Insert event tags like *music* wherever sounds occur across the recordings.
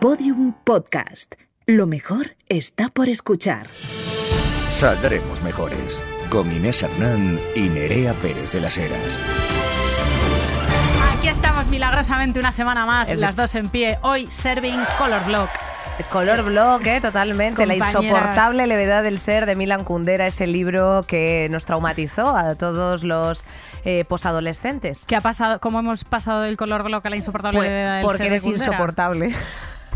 Podium Podcast. Lo mejor está por escuchar. Saldremos mejores. Con Inés Hernán y Nerea Pérez de las Heras. Aquí estamos milagrosamente una semana más, las dos en pie. Hoy serving Color Block. Color Block, ¿eh? totalmente. La insoportable levedad del ser de Milan Kundera, ese libro que nos traumatizó a todos los eh, posadolescentes. ¿Qué ha pasado? ¿Cómo hemos pasado del Color Block a la insoportable Pues, del porque ser de eres insoportable.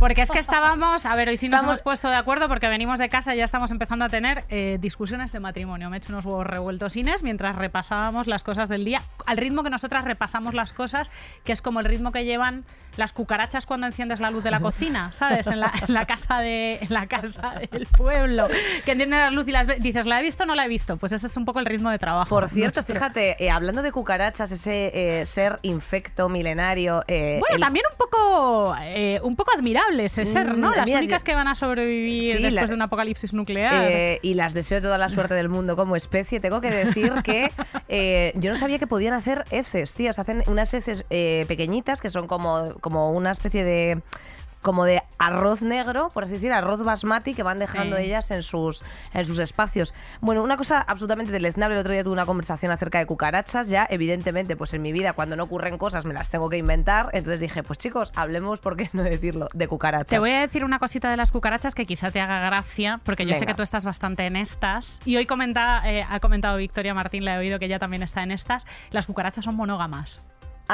Porque es que estábamos, a ver, hoy sí nos hemos puesto de acuerdo porque venimos de casa y ya estamos empezando a tener eh, discusiones de matrimonio. Me he hecho unos huevos revueltos Inés mientras repasábamos las cosas del día, al ritmo que nosotras repasamos las cosas, que es como el ritmo que llevan las cucarachas cuando enciendes la luz de la cocina, ¿sabes? En la, en la casa de en la casa del pueblo, que enciendes la luz y las dices, ¿la he visto o no la he visto? Pues ese es un poco el ritmo de trabajo. Por cierto, nuestro. fíjate, eh, hablando de cucarachas, ese eh, ser infecto milenario. eh, Bueno, el- también un poco, un poco admirable ese ser, ¿no? Mm, Las mira, únicas que van a sobrevivir Sí, después la- de un apocalipsis nuclear. Y las deseo toda la suerte del mundo como especie. Tengo que decir que yo no sabía que podían hacer heces, tío. Se hacen unas heces pequeñitas que son como, como una especie de como de arroz negro, por así decir, arroz basmati que van dejando Sí. ellas en sus, en sus espacios. Bueno, una cosa absolutamente deleznable, el otro día tuve una conversación acerca de cucarachas, ya evidentemente pues en mi vida cuando no ocurren cosas me las tengo que inventar, entonces dije, pues chicos, hablemos, ¿por qué no decirlo? De cucarachas. Te voy a decir una cosita de las cucarachas que quizá te haga gracia, porque yo sé que tú estás bastante en estas. Y hoy comenta, eh, ha comentado Victoria Martín, le he oído que ella también está en estas. Las cucarachas son monógamas.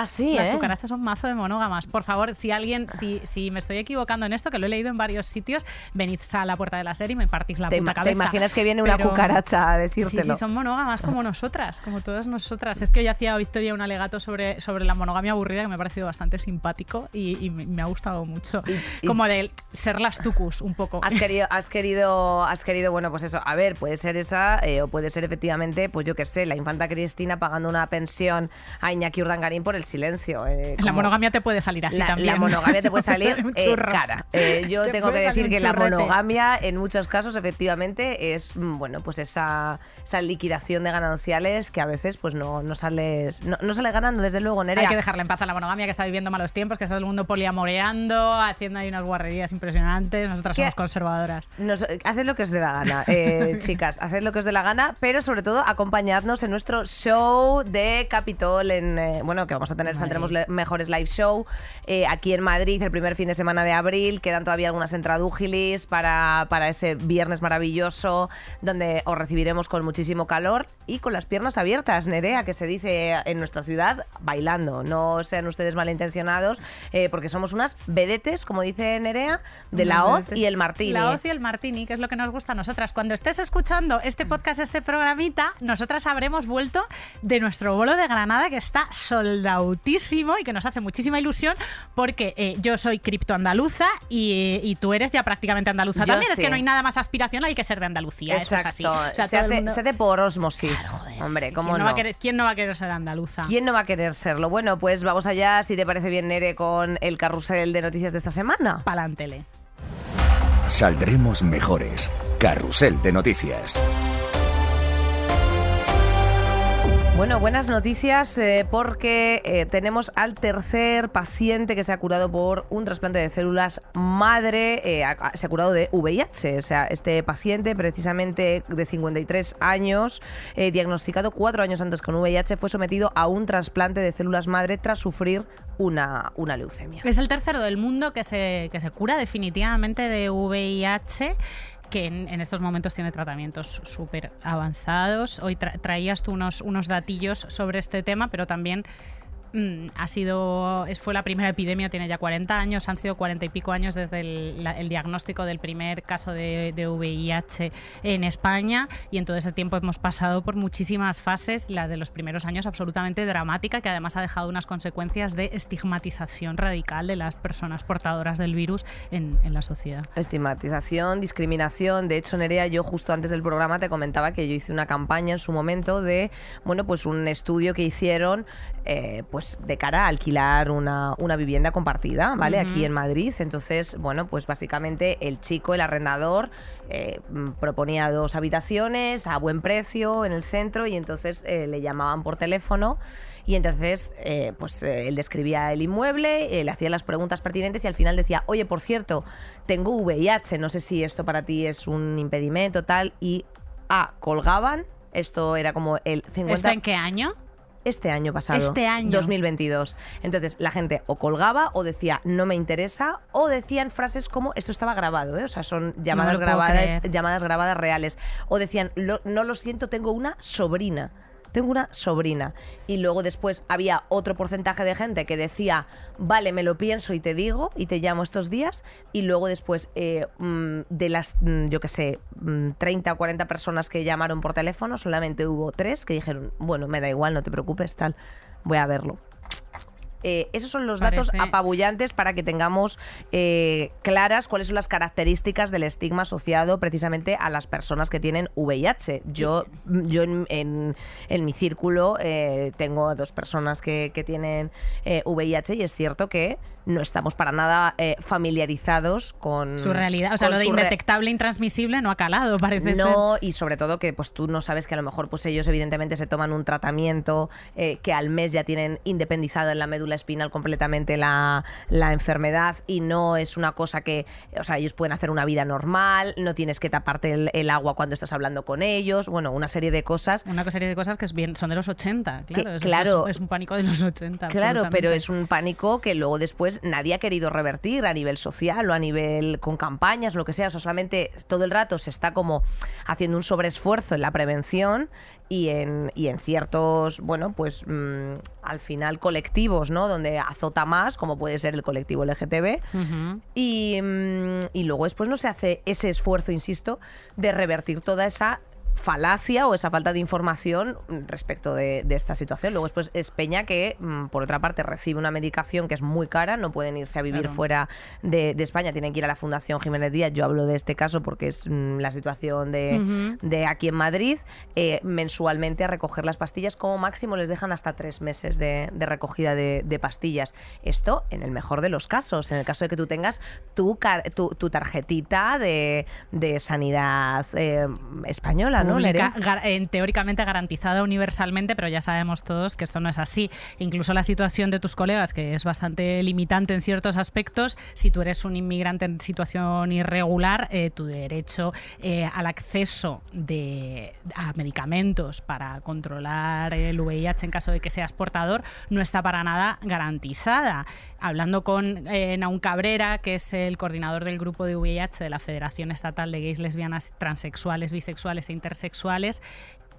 Ah, sí, Las ¿eh? cucarachas son mazo de monógamas. Por favor, si alguien, si, si me estoy equivocando en esto, que lo he leído en varios sitios, venid a la puerta de la serie y me partís la ¿Te, puta ima- te cabeza. imaginas que viene una Pero- cucaracha a Sí, decírtelo? sí, son monógamas como nosotras, como todas nosotras. Es que hoy hacía Victoria un alegato sobre, sobre la monogamia aburrida que me ha parecido bastante simpático y, y me, me ha gustado mucho. Y- y- como de ser las tucus, un poco. Has querido, has querido, has querido, bueno, pues eso, a ver, puede ser esa, eh, o puede ser efectivamente, pues yo qué sé, la infanta Cristina pagando una pensión a Iñaki Urdangarín por el silencio. eh, la monogamia te puede salir así la, también. la monogamia te puede *laughs* salir eh, cara. Eh, *laughs* yo Te tengo que decir que la monogamia en muchos casos efectivamente es mm, bueno pues esa, esa liquidación de gananciales que a veces pues no, no sales no, no sale ganando desde luego Nerea. Hay que dejarle en paz a la monogamia que está viviendo malos tiempos, que está todo el mundo poliamoreando, haciendo ahí unas guarrerías impresionantes. Nosotras ¿Qué? somos conservadoras. Nos, haced lo que os dé la gana, eh, *laughs* chicas, haced lo que os dé la gana, pero sobre todo acompañadnos en nuestro show de Capitol, en, bueno, que vamos a tener, saldremos le- mejores live show. Eh, aquí en Madrid el primer fin de semana de abril, quedan todavía algunas entradúgilis para, para ese viernes maravilloso, donde os recibiremos con muchísimo calor y con las piernas abiertas, Nerea, que se dice en nuestra ciudad, bailando, no sean ustedes malintencionados, eh, porque somos unas vedetes, como dice Nerea, de la hoz y el martini. La hoz y el martini, que es lo que nos gusta a nosotras. Cuando estés escuchando este podcast, este programita, nosotras habremos vuelto de nuestro bolo de Granada, que está y que nos hace muchísima ilusión, porque eh, yo soy criptoandaluza y, y tú eres ya prácticamente andaluza Yo también. Es que no hay nada más aspiracional que ser de Andalucía. Eso es así. Exacto, O sea, se, hace, mundo- se hace por osmosis. Joder, Hombre, sí, ¿cómo ¿quién no? va a querer, ¿Quién no va a querer ser andaluza? ¿Quién no va a querer serlo? Bueno, pues vamos allá, si te parece bien, Nere, con el carrusel de noticias de esta semana. Palántele. Saldremos mejores. Carrusel de noticias. Bueno, buenas noticias eh, porque eh, tenemos al tercer paciente que se ha curado por un trasplante de células madre, eh, se ha curado de VIH. O sea, este paciente, precisamente de 53 años, diagnosticado cuatro años antes con VIH, fue sometido a un trasplante de células madre tras sufrir una, una leucemia. Es el tercero del mundo que se, que se cura definitivamente de VIH que en, en estos momentos tiene tratamientos súper avanzados. Hoy tra- traías tú unos, unos datillos sobre este tema, pero también mm, ha sido, fue la primera epidemia, tiene ya 40 años, han sido 40 y pico años desde el, la- el diagnóstico del primer caso de, de VIH en España y en todo ese tiempo hemos pasado por muchísimas fases, la de los primeros años absolutamente dramática, que además ha dejado unas consecuencias de estigmatización radical de las personas portadoras del virus en, en la sociedad. Estigmatización, discriminación. De hecho, Nerea, yo justo antes del programa te comentaba que yo hice una campaña en su momento de, bueno, pues un estudio que hicieron, eh, pues de cara a alquilar una, una vivienda compartida, ¿vale? Aquí en Madrid. Entonces, bueno, pues básicamente el chico, el arrendador, eh, proponía dos habitaciones a buen precio en el centro y entonces eh, le llamaban por teléfono Y entonces, eh, pues eh, él describía el inmueble, eh, le hacía las preguntas pertinentes y al final decía, oye, por cierto, tengo VIH, no sé si esto para ti es un impedimento, tal. Y A, colgaban, esto era como el 50... ¿Esto en qué año? Este año pasado. Este año. 2022. Entonces la gente o colgaba o decía no me interesa o decían frases como esto estaba grabado, ¿eh? o sea, son llamadas grabadas, llamadas grabadas reales. O decían "Lo- no lo siento, tengo una sobrina. Tengo una sobrina. Y luego después había otro porcentaje de gente que decía, vale, me lo pienso y te digo, y te llamo estos días. Y luego después, eh, mm, de las, mm, yo qué sé, mm, 30 o 40 personas que llamaron por teléfono, solamente hubo tres que dijeron, bueno, me da igual, no te preocupes, tal, voy a verlo. Eh, esos son los datos apabullantes para que tengamos eh, claras cuáles son las características del estigma asociado precisamente a las personas que tienen VIH. Yo, yo en, en- en mi círculo eh, tengo a dos personas que, que tienen VIH y es cierto que no estamos para nada eh, familiarizados con Su realidad. O sea, lo de indetectable, intransmisible no ha calado, parece ser. no, y sobre todo que pues tú no sabes que a lo mejor pues ellos evidentemente se toman un tratamiento eh, que al mes ya tienen independizado en la médula espinal completamente la, la enfermedad y no es una cosa que, o sea, ellos pueden hacer una vida normal, no tienes que taparte el, el agua cuando estás hablando con ellos, bueno, una serie de cosas. Una serie de cosas que es bien, son de los 80, Que- claro. eso- eso claro. es, es un pánico de los 80. Claro, pero es un pánico que luego después nadie ha querido revertir a nivel social o a nivel con campañas lo que sea. O sea, solamente todo el rato se está como haciendo un sobreesfuerzo en la prevención y en, y en ciertos, bueno, pues mm, al final colectivos, ¿no? Donde azota más, como puede ser el colectivo LGTB. Y, mm, y luego después no se hace ese esfuerzo, insisto, de revertir toda esa falacia o esa falta de información respecto de, de esta situación. Luego después es Peña que, mm, por otra parte, recibe una medicación que es muy cara, no pueden irse a vivir Claro. fuera de, de España, tienen que ir a la Fundación Jiménez Díaz. Yo hablo de este caso porque es mm, la situación de, aquí en Madrid, eh, mensualmente a recoger las pastillas. Como máximo les dejan hasta tres meses de, de recogida de, pastillas. Esto en el mejor de los casos, en el caso de que tú tengas tu, car- tu, tu tarjetita de, de sanidad eh, española, ¿no, pública, Nerea? gar- en- teóricamente garantizada universalmente, pero ya sabemos todos que esto no es así. Incluso la situación de tus colegas, que es bastante limitante en ciertos aspectos, si tú eres un inmigrante en situación irregular, eh, tu derecho eh, al acceso de, a medicamentos para controlar el VIH en caso de que seas portador no está para nada garantizada. Hablando con eh, Naun Cabrera, que es el coordinador del grupo de VIH de la Federación Estatal de Gays, Lesbianas, Transexuales, Bisexuales e Intersexuales,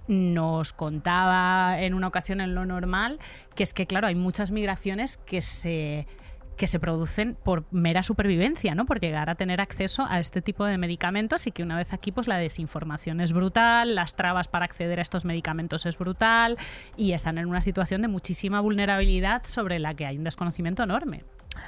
nos contaba en una ocasión en lo normal que es que, claro, hay muchas migraciones que se que se producen por mera supervivencia, ¿no? Por llegar a tener acceso a este tipo de medicamentos y que una vez aquí, pues la desinformación es brutal, las trabas para acceder a estos medicamentos es brutal y están en una situación de muchísima vulnerabilidad sobre la que hay un desconocimiento enorme.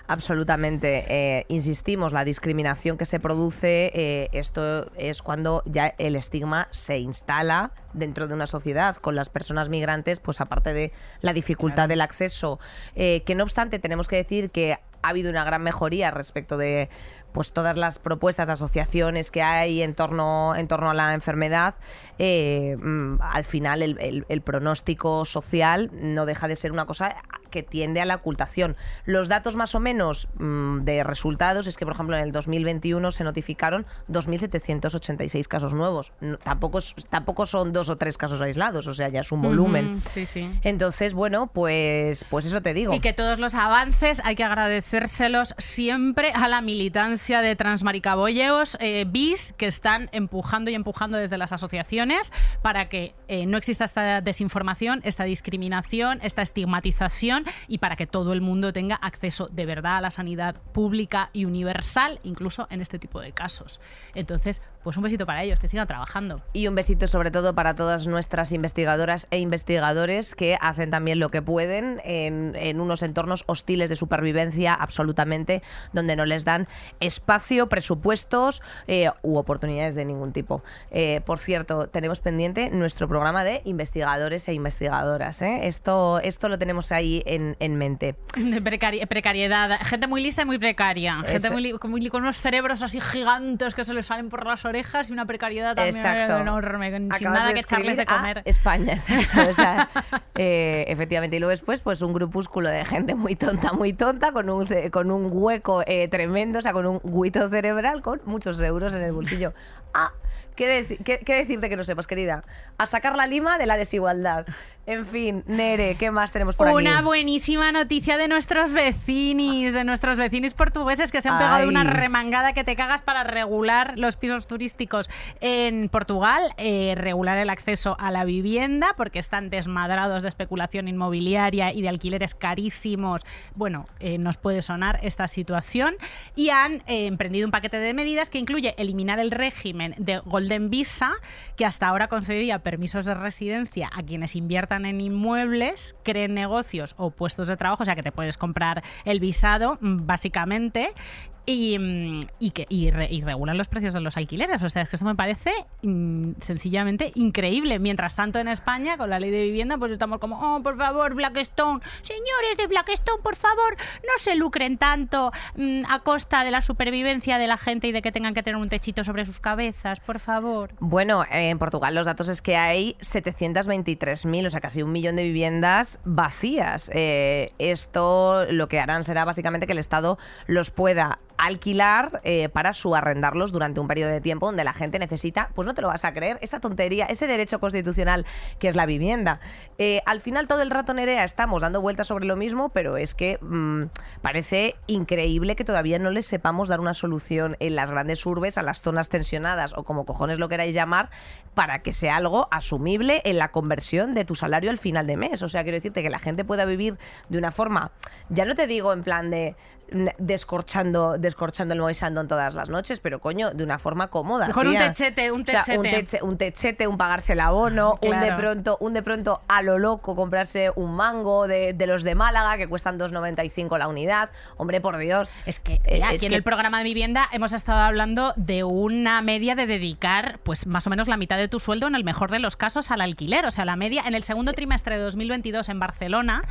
Absolutamente. Eh, insistimos, la discriminación que se produce, eh, esto es cuando ya el estigma se instala dentro de una sociedad con las personas migrantes, pues aparte de la dificultad Claro. del acceso, eh, que no obstante tenemos que decir que ha habido una gran mejoría respecto de pues todas las propuestas de asociaciones que hay en torno, en torno a la enfermedad, eh, mm, al final el, el- el pronóstico social no deja de ser una cosa que tiende a la ocultación. Los datos más o menos mm, de resultados es que, por ejemplo, en el 2021 se notificaron 2.786 casos nuevos. No- tampoco, es- tampoco son dos o tres casos aislados, o sea, ya es un volumen. Sí, sí. Entonces, bueno, pues, pues eso te digo. Y que todos los avances hay que agradecérselos siempre a la militancia de transmaricabolleos eh, bis que están empujando y empujando desde las asociaciones para que eh, no exista esta desinformación, esta discriminación, esta estigmatización y para que todo el mundo tenga acceso de verdad a la sanidad pública y universal, incluso en este tipo de casos. Entonces, pues un besito para ellos, que sigan trabajando. Y un besito sobre todo para todas nuestras investigadoras e investigadores que hacen también lo que pueden en, en unos entornos hostiles de supervivencia absolutamente, donde no les dan espacio, presupuestos eh, u oportunidades de ningún tipo. Eh, por cierto, tenemos pendiente nuestro programa de investigadores e investigadoras. ¿eh? Esto, esto lo tenemos ahí en, en mente. De precari- precariedad. Gente muy lista y muy precaria. Gente muy, muy- con unos cerebros así gigantes que se les salen por las orejas y una precariedad también Exacto. enorme, sin Acabas nada de que echarles de a comer. España, exacto. o sea, *laughs* eh, efectivamente. Y luego después, pues un grupúsculo de gente muy tonta, muy tonta, con un, con un hueco eh, tremendo, o sea, con un guito cerebral, con muchos euros en el bolsillo. Ah, ¿qué, deci- qué- qué decirte que no sepas, querida? A sacar la lima de la desigualdad. En fin, Nere, ¿qué más tenemos por aquí? Una buenísima noticia de nuestros vecinis, de nuestros vecinis portugueses que se han pegado Ay. una remangada que te cagas para regular los pisos turísticos en Portugal, eh, regular el acceso a la vivienda porque están desmadrados de especulación inmobiliaria y de alquileres carísimos. Bueno, eh, nos puede sonar esta situación y han eh, emprendido un paquete de medidas que incluye eliminar el régimen de Golden Visa que hasta ahora concedía permisos de residencia a quienes en inmuebles, creen negocios o puestos de trabajo, o sea que te puedes comprar el visado, mm, básicamente. Y, mm, y que y, re- y regulan los precios de los alquileres. O sea, es que esto me parece mm, sencillamente increíble. Mientras tanto, en España, con la ley de vivienda, pues estamos como, oh, por favor, Blackstone, señores de Blackstone, por favor, no se lucren tanto mm, a costa de la supervivencia de la gente y de que tengan que tener un techito sobre sus cabezas, por favor. Bueno, en Portugal los datos es que hay 723.000, o sea, casi un millón de viviendas vacías. Eh, esto lo que harán será básicamente que el Estado los pueda alquilar eh, para subarrendarlos durante un periodo de tiempo donde la gente necesita, pues no te lo vas a creer, esa tontería, ese derecho constitucional que es la vivienda. Eh, al final todo el rato, Nerea, estamos dando vueltas sobre lo mismo, pero es que mm, parece increíble que todavía no les sepamos dar una solución en las grandes urbes, a las zonas tensionadas o como cojones lo queráis llamar, para que sea algo asumible en la conversión de tu salario al final de mes. O sea, quiero decirte que la gente pueda vivir de una forma, ya no te digo en plan de descorchando, descorchando el moisandón todas las noches, pero coño, de una forma cómoda. Con un techete, un O sea, un, techete. teche- un techete, un pagarse el abono, un de pronto, un de pronto a lo loco comprarse un mango de, de los de Málaga que cuestan 2,95 la unidad. Hombre, por Dios. Es que Eh, mira, es aquí en que- el programa de vivienda hemos estado hablando de una media de dedicar pues más o menos la mitad de tu sueldo en el mejor de los casos al alquiler. O sea, la media en el segundo trimestre de 2022 en Barcelona,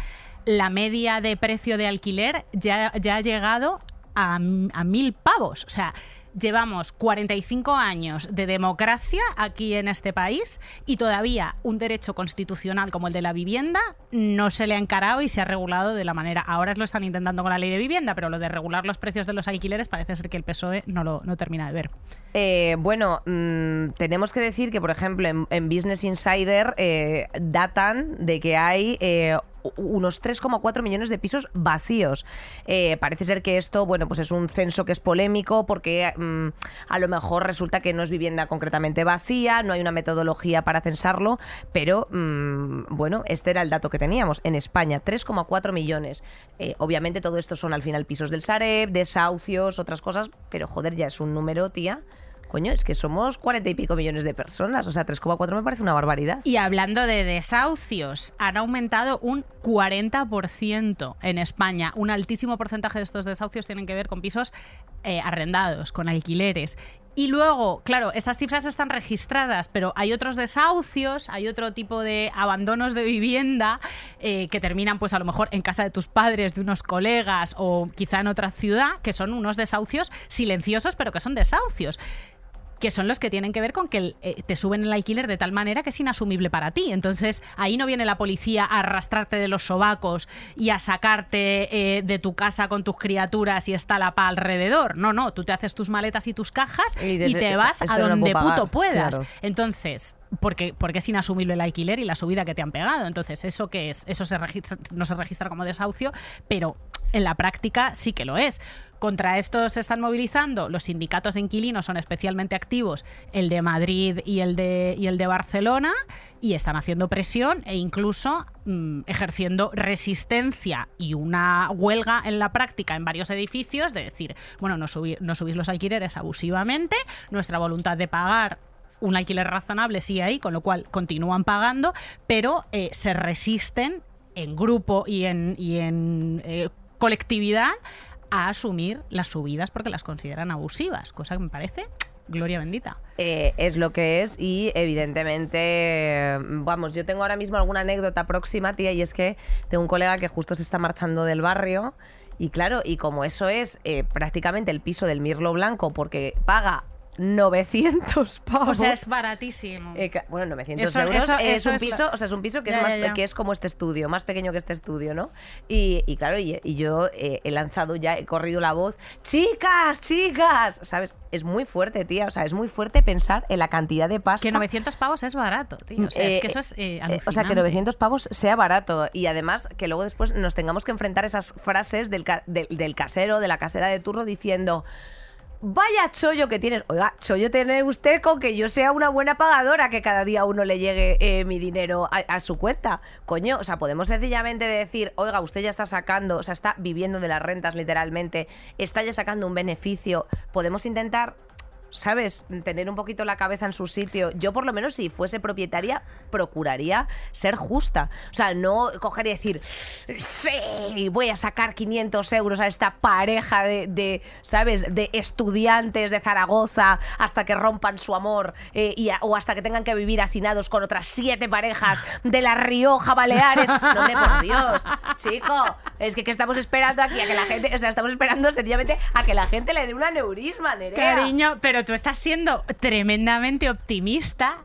la media de precio de alquiler ya, ha llegado a, mil pavos. O sea, llevamos 45 años de democracia aquí en este país y todavía un derecho constitucional como el de la vivienda no se le ha encarado y se ha regulado de la manera. Ahora lo están intentando con la ley de vivienda, pero lo de regular los precios de los alquileres parece ser que el PSOE no lo no termina de ver. Eh, bueno, mm, tenemos que decir que, por ejemplo, en, Business Insider eh, datan de que hay eh, unos 3,4 millones de pisos vacíos. Eh, parece ser que esto, bueno, pues es un censo que es polémico porque mm, a lo mejor resulta que no es vivienda concretamente vacía, no hay una metodología para censarlo, pero mm, bueno, este era el dato que teníamos. En España, 3,4 millones. Eh, obviamente todo esto son al final pisos del Sareb, desahucios, otras cosas, pero joder, ya es un número, tía. Coño, es que somos cuarenta y pico millones de personas, o sea, 3,4 me parece una barbaridad. Y hablando de desahucios, han aumentado un 40% en España. Un altísimo porcentaje de estos desahucios tienen que ver con pisos eh, arrendados, con alquileres. Y luego, claro, estas cifras están registradas, pero hay otros desahucios, hay otro tipo de abandonos de vivienda eh, que terminan, pues a lo mejor en casa de tus padres, de unos colegas o quizá en otra ciudad, que son unos desahucios silenciosos, pero que son desahucios que son los que tienen que ver con que eh, te suben el alquiler de tal manera que es inasumible para ti. Entonces, ahí no viene la policía a arrastrarte de los sobacos y a sacarte eh, de tu casa con tus criaturas y está la pa alrededor. No, no, tú te haces tus maletas y tus cajas Y te vas "Esto a donde puedo pagar". puto puedas. Claro. Entonces, porque, porque es inasumible el alquiler y la subida que te han pegado. Entonces, ¿eso qué es? Eso se registra- no se registra como desahucio, pero en la práctica sí que lo es. Contra esto se están movilizando los sindicatos de inquilinos, son especialmente activos el de Madrid y el de, y el de Barcelona, y están haciendo presión e incluso mm, ejerciendo resistencia y una huelga en la práctica en varios edificios de decir, bueno, no, subí- no subís los alquileres abusivamente, nuestra voluntad de pagar un alquiler razonable sí hay, con lo cual continúan pagando, pero eh, se resisten en grupo y en, y en eh, colectividad a asumir las subidas porque las consideran abusivas, cosa que me parece gloria bendita. Eh, es lo que es y evidentemente, vamos, yo tengo ahora mismo alguna anécdota próxima, tía, y es que tengo un colega que justo se está marchando del barrio y claro, y como eso es prácticamente el piso del Mirlo Blanco porque paga 900 pavos. *laughs* O sea, es baratísimo. Eh, bueno, 900 Eso- euros eso- es eso un es piso, la- o sea, es un piso que es más ya, ya. que es como este estudio, más pequeño que este estudio, ¿no? Y, y claro, y, y yo eh, he lanzado ya, he corrido la voz, chicas, chicas, ¿sabes? Es muy fuerte, tía, o sea, es muy fuerte pensar en la cantidad de pasta. Que 900 pavos es barato, tío. O sea, Eh, es que eso es eh, eh, o sea, que alucinante. 900 pavos sea barato y además que luego después nos tengamos que enfrentar esas frases del, ca- del, del casero, de la casera de turno diciendo... Vaya chollo que tienes. Oiga, chollo tiene usted con que yo sea una buena pagadora, que cada día uno le llegue eh, mi dinero a, a su cuenta. Coño, o sea, podemos sencillamente decir, oiga, usted ya está sacando, o sea, está viviendo de las rentas literalmente, está ya sacando un beneficio. Podemos intentar ¿sabes? Tener un poquito la cabeza en su sitio. Yo, por lo menos, si fuese propietaria, procuraría ser justa. O sea, no coger y decir, sí, voy a sacar 500 euros a esta pareja de, ¿sabes?, de estudiantes de Zaragoza hasta que rompan su amor eh, o hasta que tengan que vivir hacinados con otras siete parejas de La Rioja, Baleares. No, hombre, por Dios, chico, es que ¿qué estamos esperando aquí? A que la gente, o sea, estamos esperando sencillamente a que la gente le dé un aneurisma, Nerea. Cariño, pero tú estás siendo tremendamente optimista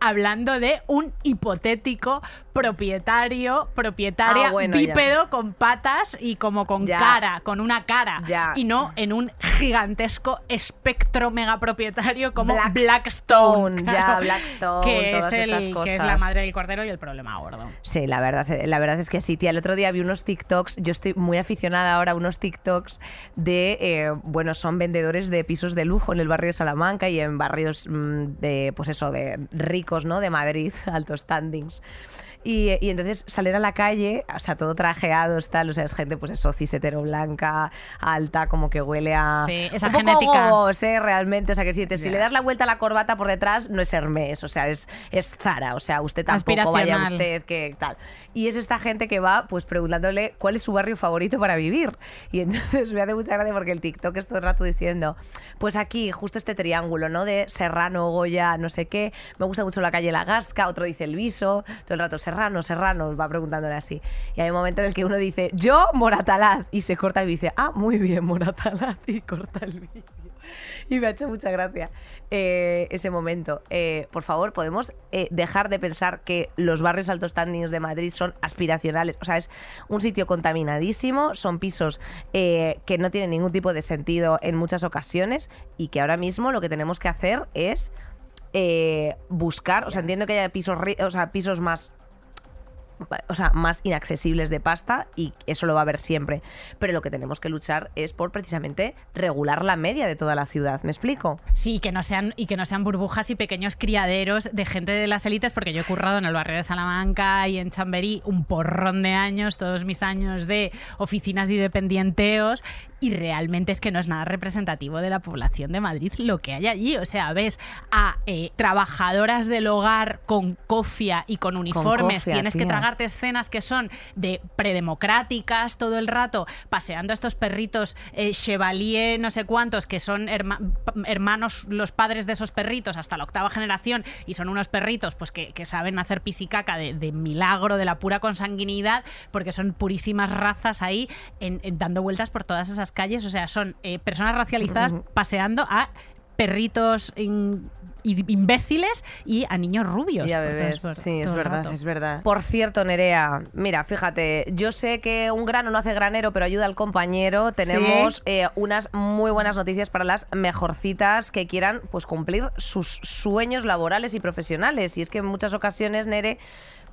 hablando de un hipotético propietario, propietaria Ah, bueno, ya. bípedo con patas y como con Ya. cara, con una cara. Ya. Y no en un gigantesco espectro megapropietario como Blackstone, claro, Blackstone, que todas es, el- estas que es la cosas. madre del cordero y el problema gordo. Sí, la verdad, la verdad es que sí, tía. El otro día vi unos TikToks, yo estoy muy aficionada ahora a unos TikToks de, eh, bueno, son vendedores de pisos de lujo en el barrio de Salamanca y en barrios mm, de, pues eso, de ricos, ¿no? De Madrid, *laughs* altos standings. Y, y entonces salir a la calle, o sea, todo trajeados, tal, o sea, es gente, pues eso, cisetero blanca, alta, como que huele a... Sí, esa un poco genética. gogos, ¿eh? Realmente, o sea, que si, te- si le das la vuelta a la corbata por detrás, no es Hermes, o sea, es, es Zara, o sea, usted tampoco vaya usted que tal. Y es esta gente que va pues preguntándole cuál es su barrio favorito para vivir. Y entonces *laughs* me hace mucha gracia porque el TikTok es todo el rato diciendo, pues aquí, justo este triángulo, ¿no? De Serrano, Goya, no sé qué. Me gusta mucho la calle La Gasca, otro dice el Viso, todo el rato Serrano, Serrano, va preguntándole así. Y hay un momento en el que uno dice, yo, Moratalaz, y se corta el vídeo ah, muy bien, Moratalaz, y corta el vídeo. Y me ha hecho mucha gracia eh, ese momento. Eh, por favor, podemos eh, dejar de pensar que los barrios altos standings de Madrid son aspiracionales. O sea, es un sitio contaminadísimo, son pisos que no tienen ningún tipo de sentido en muchas ocasiones y que ahora mismo lo que tenemos que hacer es buscar, o sea, entiendo que haya pisos, o sea, pisos más o sea, más inaccesibles de pasta y eso lo va a haber siempre. Pero lo que tenemos que luchar es por precisamente regular la media de toda la ciudad. ¿Me explico? Sí, que no sean y que no sean burbujas y pequeños criaderos de gente de las élites, porque yo he currado en el barrio de Salamanca y en Chamberí un porrón de años, todos mis años de oficinas y dependienteos, y realmente es que no es nada representativo de la población de Madrid lo que hay allí. O sea, ves a eh, trabajadoras del hogar con cofia y con uniformes, cofia, tienes que tragarte escenas que son de predemocráticas todo el rato, paseando a estos perritos eh, Chevalier, no sé cuántos, que son herma- hermanos, los padres de esos perritos hasta la octava generación, y son unos perritos pues que, que saben hacer pisicaca de, de milagro, de la pura consanguinidad, porque son purísimas razas ahí en- en- dando vueltas por todas esas calles. O sea, son eh, personas racializadas paseando a perritos in- imbéciles y a niños rubios. Y a todo Sí, es todo verdad, rato. es verdad. Por cierto, Nerea, mira, fíjate, yo sé que un grano no hace granero, pero ayuda al compañero. Tenemos eh, unas muy buenas noticias para las mejorcitas que quieran pues cumplir sus sueños laborales y profesionales. Y es que en muchas ocasiones, Nere,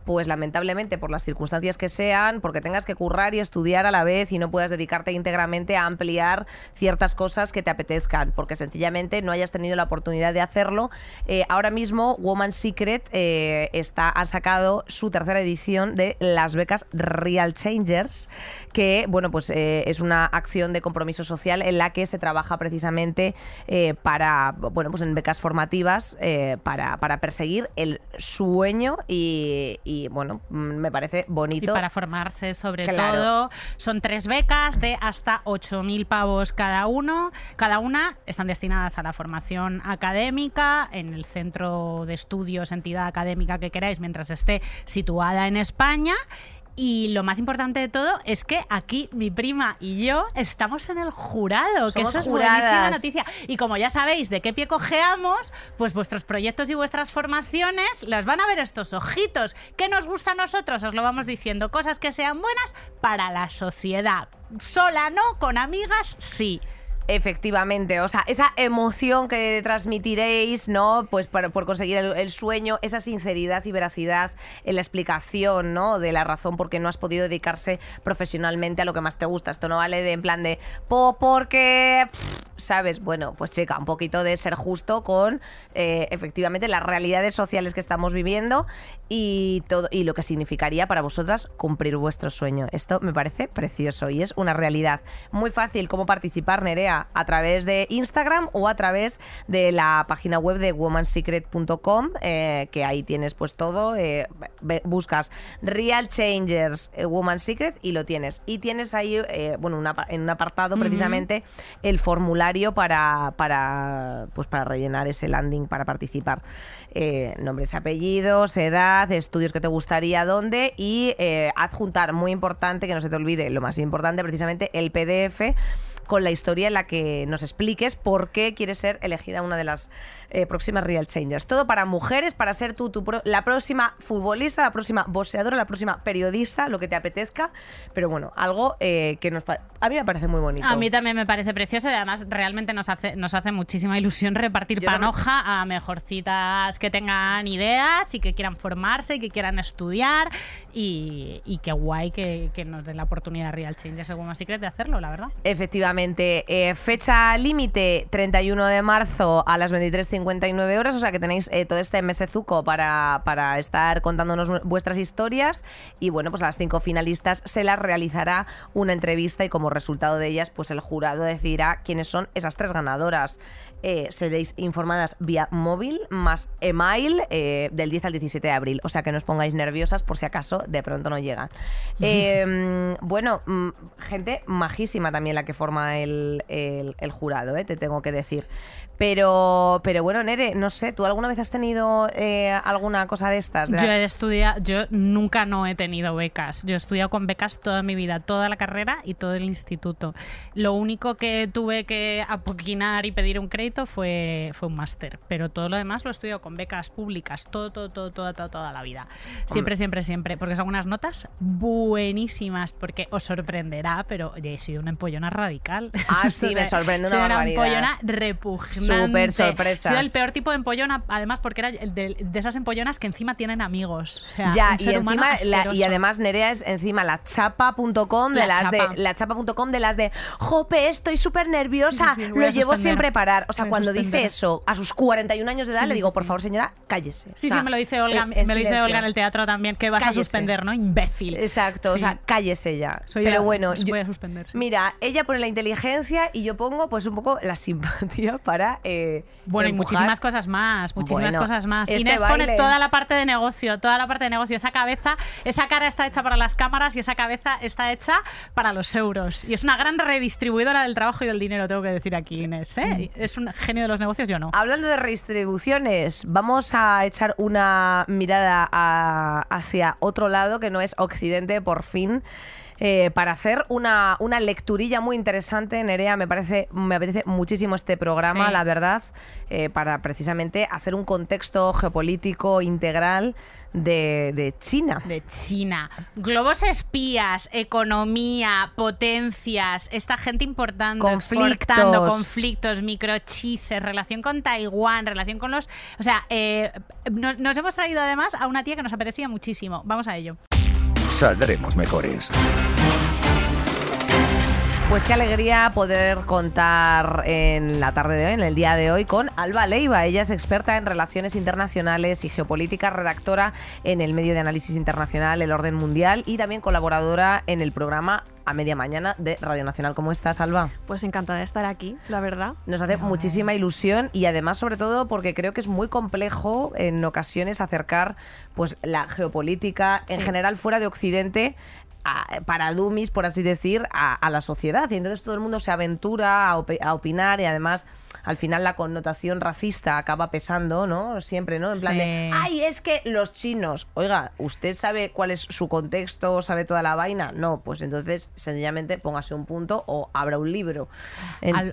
pues lamentablemente por las circunstancias que sean, porque tengas que currar y estudiar a la vez y no puedas dedicarte íntegramente a ampliar ciertas cosas que te apetezcan, porque sencillamente no hayas tenido la oportunidad de hacerlo. Eh, ahora mismo Woman Secret eh, está, han sacado su tercera edición de las becas Real Changers, que bueno, pues eh, es una acción de compromiso social en la que se trabaja precisamente para, bueno, pues en becas formativas para, para perseguir el sueño y y bueno, mm, me parece bonito. Y para formarse sobre Claro. todo, son tres becas de hasta 8.000 pavos cada uno. Cada una están destinadas a la formación académica en el centro de estudios, entidad académica que queráis, mientras esté situada en España. Y lo más importante de todo es que aquí mi prima y yo estamos en el jurado, que eso es buenísima noticia. Y como ya sabéis de qué pie cojeamos, pues vuestros proyectos y vuestras formaciones las van a ver estos ojitos. ¿Qué nos gusta a nosotros? Os lo vamos diciendo. Cosas que sean buenas para la sociedad. Sola no, con amigas sí. Efectivamente, o sea, esa emoción que transmitiréis, ¿no? Pues por, por conseguir el, sueño, esa sinceridad y veracidad en la explicación, ¿no? De la razón por qué no has podido dedicarse profesionalmente a lo que más te gusta. Esto no vale de en plan de, po, porque, ¿sabes? Bueno, pues checa, un poquito de ser justo con, eh, efectivamente, las realidades sociales que estamos viviendo y, todo, y lo que significaría para vosotras cumplir vuestro sueño. Esto me parece precioso y es una realidad. Muy fácil cómo participar, Nerea, a través de Instagram o a través de la página web de womansecret.com, eh, que ahí tienes pues todo. eh, buscas Real Changers eh, Woman Secret y lo tienes. Y tienes ahí, eh, bueno, una en un apartado precisamente el formulario para, para, pues para rellenar ese landing para participar. Nombres, apellidos, edad, estudios que te gustaría, dónde y adjuntar, muy importante, que no se te olvide, lo más importante, precisamente el PDF con la historia en la que nos expliques por qué quieres ser elegida una de las eh, próximas Real Changers. Todo para mujeres, para ser tú, tu pro- la próxima futbolista, la próxima boxeadora, la próxima periodista, lo que te apetezca. Pero bueno, algo eh, que nos a mí me parece muy bonito. A mí también me parece precioso y además realmente nos hace, nos hace muchísima ilusión repartir Yo panoja a mejorcitas que tengan ideas y que quieran formarse y que quieran estudiar y, y qué guay que, que nos den la oportunidad Real Changers de Women's Secret de hacerlo, la verdad. Efectivamente, eh, fecha límite 31 de marzo a las 23.59 horas, o sea que tenéis eh, todo este mesezuco para, para estar contándonos vuestras historias y bueno, pues a las cinco finalistas se las realizará una entrevista y como resultado de ellas, pues el jurado decidirá quiénes son esas tres ganadoras. Eh, seréis informadas vía móvil más email eh, del 10 al 17 de abril, o sea que no os pongáis nerviosas por si acaso de pronto no llegan. *laughs* Eh, mm, bueno, mm, gente majísima también la que forma el, el- el jurado, te tengo que decir. Pero, pero bueno, Nere, no sé, ¿tú alguna vez has tenido eh, alguna cosa de estas? De Yo la- he estudiado, yo nunca no he tenido becas. Yo he estudiado con becas toda mi vida, toda la carrera y todo el instituto. Lo único que tuve que apoquinar y pedir un crédito fue, fue un máster. Pero todo lo demás lo he estudiado con becas públicas, todo, todo, todo, toda, toda, toda la vida. Siempre, siempre, siempre. Porque son unas notas buenísimas, porque os sorprenderá, pero oye, he sido una empollona radical. Ah, *laughs* sí, me sorprende soy una una empollona repugnante. Súper sorpresas. Soy el peor tipo de empollona, además porque era de, de esas empollonas que encima tienen amigos. O sea, Ya, un y ser encima, la- y además Nerea es encima la chapa.com de La las chapa. de la chapa.com de las de Jope, estoy súper nerviosa, Sí, sí, sí, voy a lo llevo sin preparar. O sea, cuando dice eso a sus 41 años de edad, le digo, por favor, señora, cállese. Sí, O sea, sí, me lo dice Olga, me lo dice. Olga en el teatro también, que vas Cállese. a suspender, ¿no? Imbécil. Exacto, o sea, cállese ya. Soy Pero bueno, pues yo- voy a suspender, mira, ella pone la inteligencia y yo pongo pues un poco la *laughs* simpatía para eh, Bueno, y muchísimas cosas más, muchísimas Bueno, cosas más. este Inés baile- pone toda la parte de negocio, toda la parte de negocio. Esa cabeza, esa cara está hecha para las cámaras y esa cabeza está hecha para los euros. Y es una gran redistribuidora del trabajo y del dinero, tengo que decir aquí, Inés. ¿eh? Mm. Es un genio de los negocios, yo no. Hablando de redistribuciones, vamos a echar una mirada a- hacia otro lado que no es Occidente, por fin. Eh, para hacer una, una lecturilla muy interesante, Nerea, me parece, me apetece muchísimo este programa, Sí. la verdad, eh, para precisamente hacer un contexto geopolítico integral de, de China. De China. Globos espías, economía, potencias, esta gente importante. Conflictos. conflictos, microchises, relación con Taiwán, relación con los. O sea, eh, no- nos hemos traído además a una tía que nos apetecía muchísimo. Vamos a ello. Saldremos mejores. Pues qué alegría poder contar en la tarde de hoy, en el día de hoy, con Alba Leiva. Ella es experta en relaciones internacionales y geopolítica, redactora en el medio de análisis internacional El Orden Mundial y también colaboradora en el programa a media mañana de Radio Nacional. ¿Cómo estás, Alba? Pues encantada de estar aquí, la verdad. Nos hace muchísima ilusión y además, sobre todo, porque creo que es muy complejo en ocasiones acercar pues la geopolítica en general fuera de Occidente para dummies, por así decir, a, la sociedad. Y entonces todo el mundo se aventura a, a opinar y además al final la connotación racista acaba pesando, ¿no? Siempre, ¿no? En plan de, ay, es que los chinos, oiga, ¿usted sabe cuál es su contexto, sabe toda la vaina? No, pues entonces sencillamente póngase un punto o abra un libro.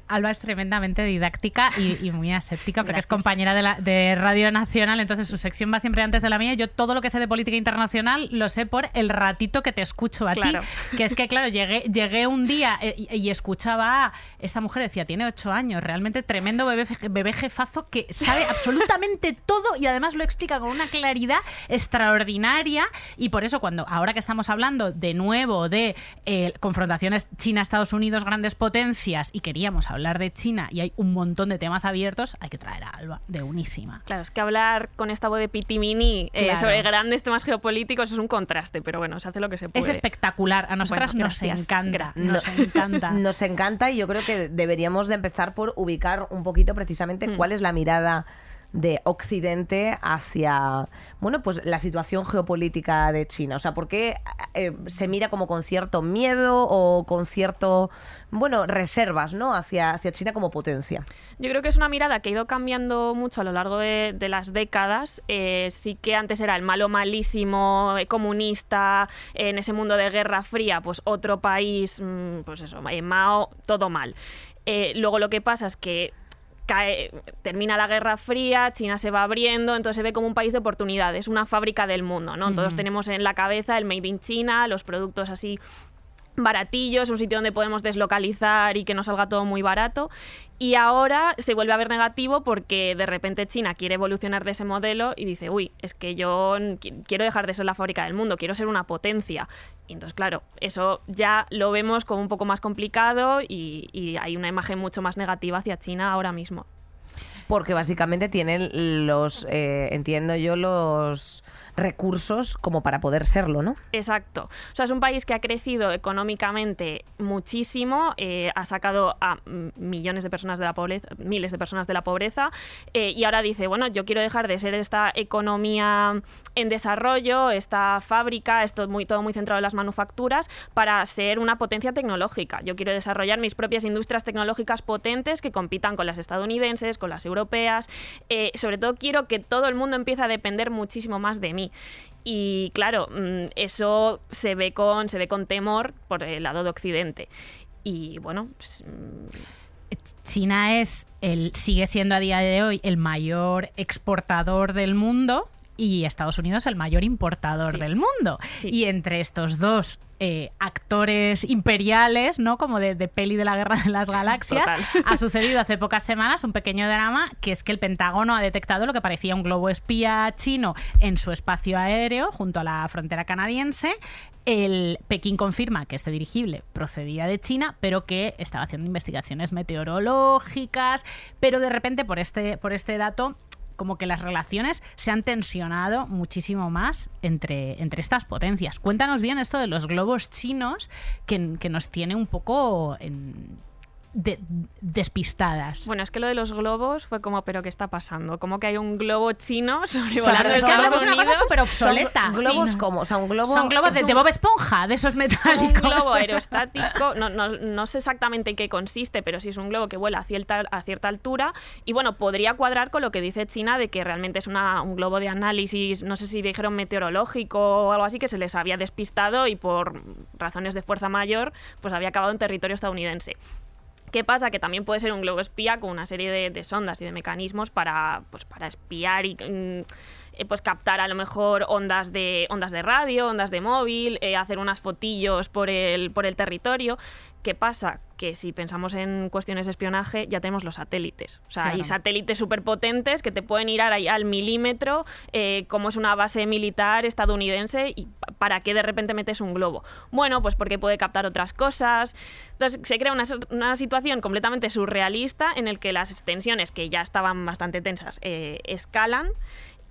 Alba es tremendamente didáctica y, muy aséptica, porque es compañera de, la, de Radio Nacional, entonces su sección va siempre antes de la mía. Yo todo lo que sé de política internacional lo sé por el ratito que te escucho a ti. Que es que, claro, llegué, llegué un día eh, y, escuchaba a esta mujer, decía, tiene ocho años, realmente tremendo bebé, bebé jefazo que sabe absolutamente *laughs* todo y además lo explica con una claridad extraordinaria. Y por eso, cuando ahora que estamos hablando de nuevo de eh, confrontaciones China-Estados Unidos, grandes potencias, y queríamos hablar de China y hay un montón de temas abiertos, hay que traer a Alba de unísima. Claro, es que hablar con esta voz de Pitimini eh, sobre grandes temas geopolíticos es un contraste, pero bueno, se hace lo que se puede. Es espectacular. A nosotras nos encanta. Nos encanta. *laughs* Nos encanta y yo creo que deberíamos de empezar por ubicar un poquito precisamente mm. cuál es la mirada de Occidente hacia bueno pues la situación geopolítica de China. O sea por qué eh, se mira como con cierto miedo o con cierto bueno reservas no hacia hacia China como potencia yo creo que es una mirada que ha ido cambiando mucho a lo largo de, las décadas. Eh, sí que antes era el malo malísimo eh, comunista en ese mundo de guerra fría pues otro país mm, pues eso Mao todo mal. Luego lo que pasa es que termina la Guerra Fría, China se va abriendo, entonces se ve como un país de oportunidades, una fábrica del mundo, ¿no? Todos tenemos en la cabeza el Made in China, los productos así baratillos, un sitio donde podemos deslocalizar y que nos salga todo muy barato. Y ahora se vuelve a ver negativo porque de repente China quiere evolucionar de ese modelo y dice, uy, es que yo quiero dejar de ser la fábrica del mundo, quiero ser una potencia. Y entonces, claro, eso ya lo vemos como un poco más complicado y, y hay una imagen mucho más negativa hacia China ahora mismo. Porque básicamente tienen los, eh, entiendo yo, los recursos como para poder serlo, ¿no? Exacto. O sea, es un país que ha crecido económicamente muchísimo, eh, ha sacado a millones de personas de la pobreza, miles de personas de la pobreza, eh, y ahora dice, bueno, yo quiero dejar de ser esta economía en desarrollo, esta fábrica, esto muy, todo muy centrado en las manufacturas, para ser una potencia tecnológica. Yo quiero desarrollar mis propias industrias tecnológicas potentes que compitan con las estadounidenses, con las europeas. Eh, sobre todo quiero que todo el mundo empiece a depender muchísimo más de mí. Y claro, mm, eso se ve con, se ve con temor por el lado de Occidente. Y bueno, pues, mm, China es el, sigue siendo a día de hoy el mayor exportador del mundo y Estados Unidos el mayor importador del mundo. Y entre estos dos eh, actores imperiales, ¿no? Como de, peli de la guerra de las galaxias, ha sucedido hace pocas semanas un pequeño drama que es que el Pentágono ha detectado lo que parecía un globo espía chino en su espacio aéreo junto a la frontera canadiense. El Pekín confirma que este dirigible procedía de China, pero que estaba haciendo investigaciones meteorológicas, pero de repente por este, por este dato como que las relaciones se han tensionado muchísimo más entre, entre estas potencias. Cuéntanos bien esto de los globos chinos que, que nos tiene un poco en, despistadas. Bueno, es que lo de los globos fue como, ¿pero qué está pasando? Como que hay un globo chino *laughs* sobrevolando es que es una cosa súper obsoleta. globos como, o sea, un globo... Son globos de, Bob Esponja, de esos *laughs* metálicos. Un globo *laughs* aerostático, no, no, no, sé exactamente en qué consiste, pero sí es un globo que vuela a cierta, a cierta altura y bueno, podría cuadrar con lo que dice China de que realmente es una, un globo de análisis, no sé si dijeron meteorológico o algo así, que se les había despistado y por razones de fuerza mayor, pues había acabado en territorio estadounidense. ¿Qué pasa? Que también puede ser un globo espía con una serie de, sondas y de mecanismos para, pues, para espiar y mm, eh, pues captar a lo mejor ondas de ondas de radio, ondas de móvil, eh, hacer unas fotillos por el, por el territorio. ¿Qué pasa? Que si pensamos en cuestiones de espionaje, ya tenemos los satélites. O sea, hay Claro. satélites superpotentes que te pueden ir ahí al milímetro, eh, como es una base militar estadounidense, y pa- ¿para qué de repente metes un globo? Bueno, pues porque puede captar otras cosas. Entonces se crea una, una situación completamente surrealista en el que las tensiones, que ya estaban bastante tensas, eh, escalan.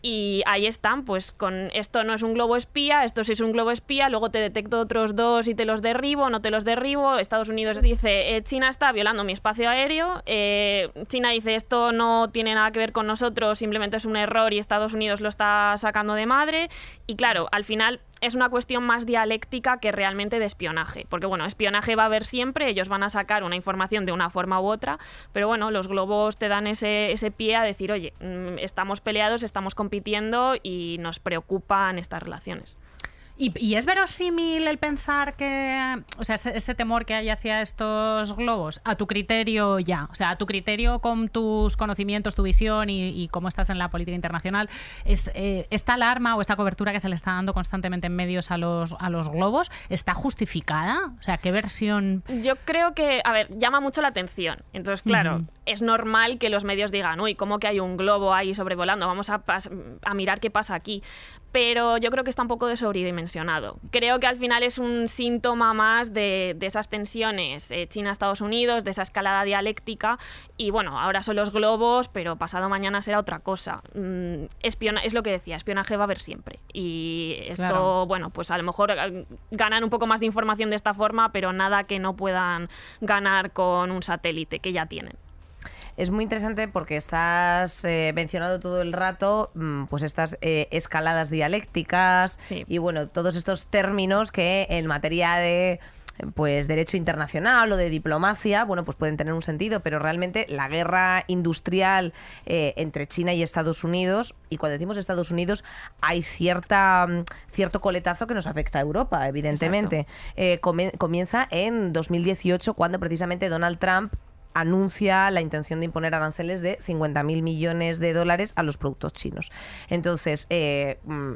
Y ahí están, pues con esto no es un globo espía, esto sí es un globo espía, luego te detecto otros dos y te los derribo, no te los derribo. Estados Unidos dice, eh, China está violando mi espacio aéreo, eh, China dice, esto no tiene nada que ver con nosotros, simplemente es un error y Estados Unidos lo está sacando de madre. Y claro, al final es una cuestión más dialéctica que realmente de espionaje. Porque bueno, espionaje va a haber siempre, ellos van a sacar una información de una forma u otra, pero bueno, los globos te dan ese, ese pie a decir, oye, mm, estamos peleados, estamos compitiendo y nos preocupan estas relaciones. ¿Y, y es verosímil el pensar que, o sea, ese, ese temor que hay hacia estos globos, a tu criterio ya, o sea, a tu criterio con tus conocimientos, tu visión y, y cómo estás en la política internacional, es eh, esta alarma o esta cobertura que se le está dando constantemente en medios a los, a los globos, ¿está justificada? O sea, ¿qué versión? Yo creo que, a ver, llama mucho la atención. Entonces, claro, es normal que los medios digan, uy, ¿cómo que hay un globo ahí sobrevolando? Vamos a, a mirar qué pasa aquí. Pero yo creo que está un poco de sobredimensionado. Creo que al final es un síntoma más de, de esas tensiones eh, China-Estados Unidos, de esa escalada dialéctica. Y bueno, ahora son los globos, pero pasado mañana será otra cosa. Mm, espiona- es lo que decía, espionaje va a haber siempre. Y esto, Claro. bueno, pues a lo mejor eh, ganan un poco más de información de esta forma, pero nada que no puedan ganar con un satélite que ya tienen. Es muy interesante porque estás eh, mencionando todo el rato mm, pues estas eh, escaladas dialécticas Sí. y bueno, todos estos términos que en materia de pues derecho internacional o de diplomacia, bueno, pues pueden tener un sentido, pero realmente la guerra industrial eh, entre China y Estados Unidos, y cuando decimos Estados Unidos, hay cierta mm, cierto coletazo que nos afecta a Europa, evidentemente. Eh, comienza en 2018, cuando precisamente Donald Trump anuncia la intención de imponer aranceles de 50.000 millones de dólares a los productos chinos. Entonces, eh, mm,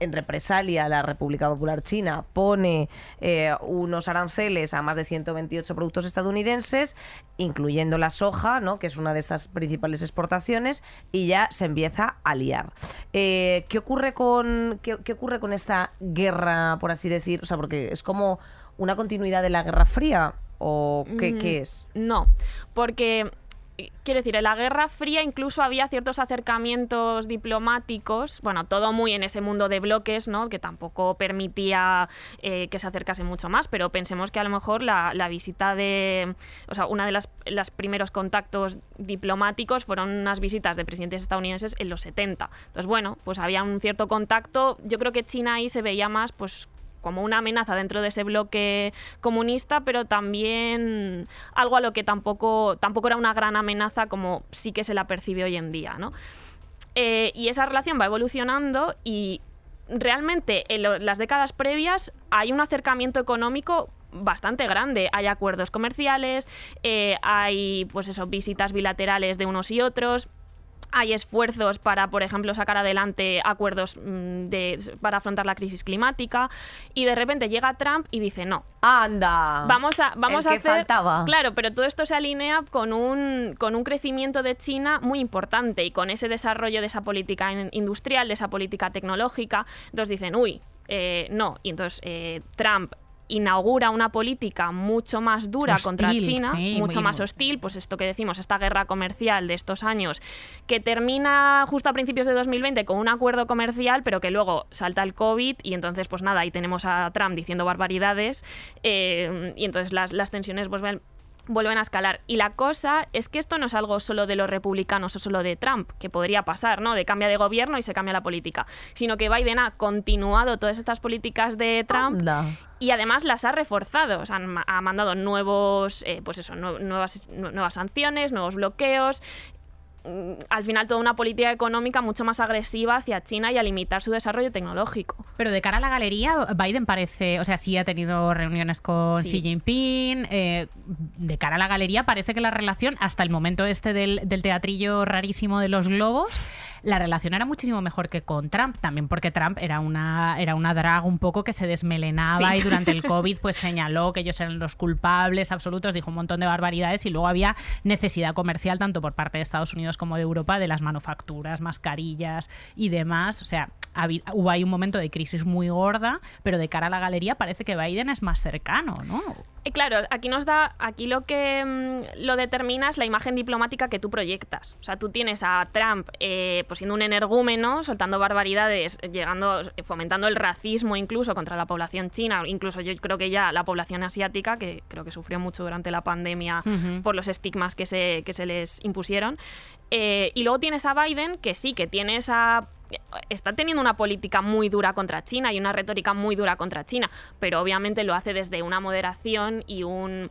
en represalia, la República Popular China pone eh, unos aranceles a más de 128 productos estadounidenses, incluyendo la soja, ¿no? que es una de estas principales exportaciones, y ya se empieza a liar. Eh, ¿qué, ocurre con, qué, qué ocurre con esta guerra, por así decir? O sea, porque es como una continuidad de la Guerra Fría, ¿o qué, Mm, qué es? No, porque eh, quiero decir, en la Guerra Fría incluso había ciertos acercamientos diplomáticos, bueno, todo muy en ese mundo de bloques, ¿no? Que tampoco permitía eh, que se acercase mucho más, pero pensemos que a lo mejor la, la visita de, o sea, una de las, las primeros contactos diplomáticos fueron unas visitas de presidentes estadounidenses en los 70. Entonces, bueno, pues había un cierto contacto. Yo creo que China ahí se veía más, pues como una amenaza dentro de ese bloque comunista, pero también algo a lo que tampoco, tampoco era una gran amenaza como sí que se la percibe hoy en día, ¿no? Eh, y esa relación va evolucionando y realmente en las décadas previas hay un acercamiento económico bastante grande. Hay acuerdos comerciales, eh, hay pues eso, visitas bilaterales de unos y otros. Hay esfuerzos para, por ejemplo, sacar adelante acuerdos mm, de, para afrontar la crisis climática y de repente llega Trump y dice no, ¡Anda! Vamos a, vamos El a que hacer. faltaba. Claro, pero todo esto se alinea con un, con un crecimiento de China muy importante y con ese desarrollo de esa política in- industrial, de esa política tecnológica. Entonces dicen, uy, eh, no. Y entonces eh, Trump inaugura una política mucho más dura contra China, sí, mucho más hostil, pues esto que decimos, esta guerra comercial de estos años, que termina justo a principios de 2020 con un acuerdo comercial, pero que luego salta el COVID y entonces, pues nada, ahí tenemos a Trump diciendo barbaridades eh, y entonces las, las tensiones vuelven vuelven a escalar. Y la cosa es que esto no es algo solo de los republicanos o solo de Trump, que podría pasar, ¿no? De cambia de gobierno y se cambia la política, sino que Biden ha continuado todas estas políticas de Trump Anda. y además las ha reforzado. O sea, ha mandado nuevos, eh, pues eso, nue- nuevas, nu- nuevas sanciones, nuevos bloqueos. Mm, al final toda una política económica mucho más agresiva hacia China y a limitar su desarrollo tecnológico. Pero de cara a la galería, Biden parece, o sea, sí ha tenido reuniones con Sí. Xi Jinping. eh, de cara a la galería, parece que la relación, hasta el momento este del, del teatrillo rarísimo de los globos, la relación era muchísimo mejor que con Trump. También porque Trump era una, era una drag un poco que se desmelenaba Sí. y durante el *laughs* COVID pues señaló que ellos eran los culpables absolutos, dijo un montón de barbaridades y luego había necesidad comercial tanto por parte de Estados Unidos como de Europa de las manufacturas, mascarillas y demás. O sea, hubo ahí un momento de crisis muy gorda, pero de cara a la galería parece que Biden es más cercano, ¿no? Eh, Claro, aquí nos da, aquí lo que mm, lo determina es la imagen diplomática que tú proyectas. O sea, tú tienes a Trump eh, pues siendo un energúmeno, soltando barbaridades, llegando, fomentando el racismo incluso contra la población china, incluso yo creo que ya la población asiática, que creo que sufrió mucho durante la pandemia por los estigmas que se, que se les impusieron. Eh, y luego tienes a Biden, que sí, que tiene esa está teniendo una política muy dura contra China y una retórica muy dura contra China, pero obviamente lo hace desde una moderación y un,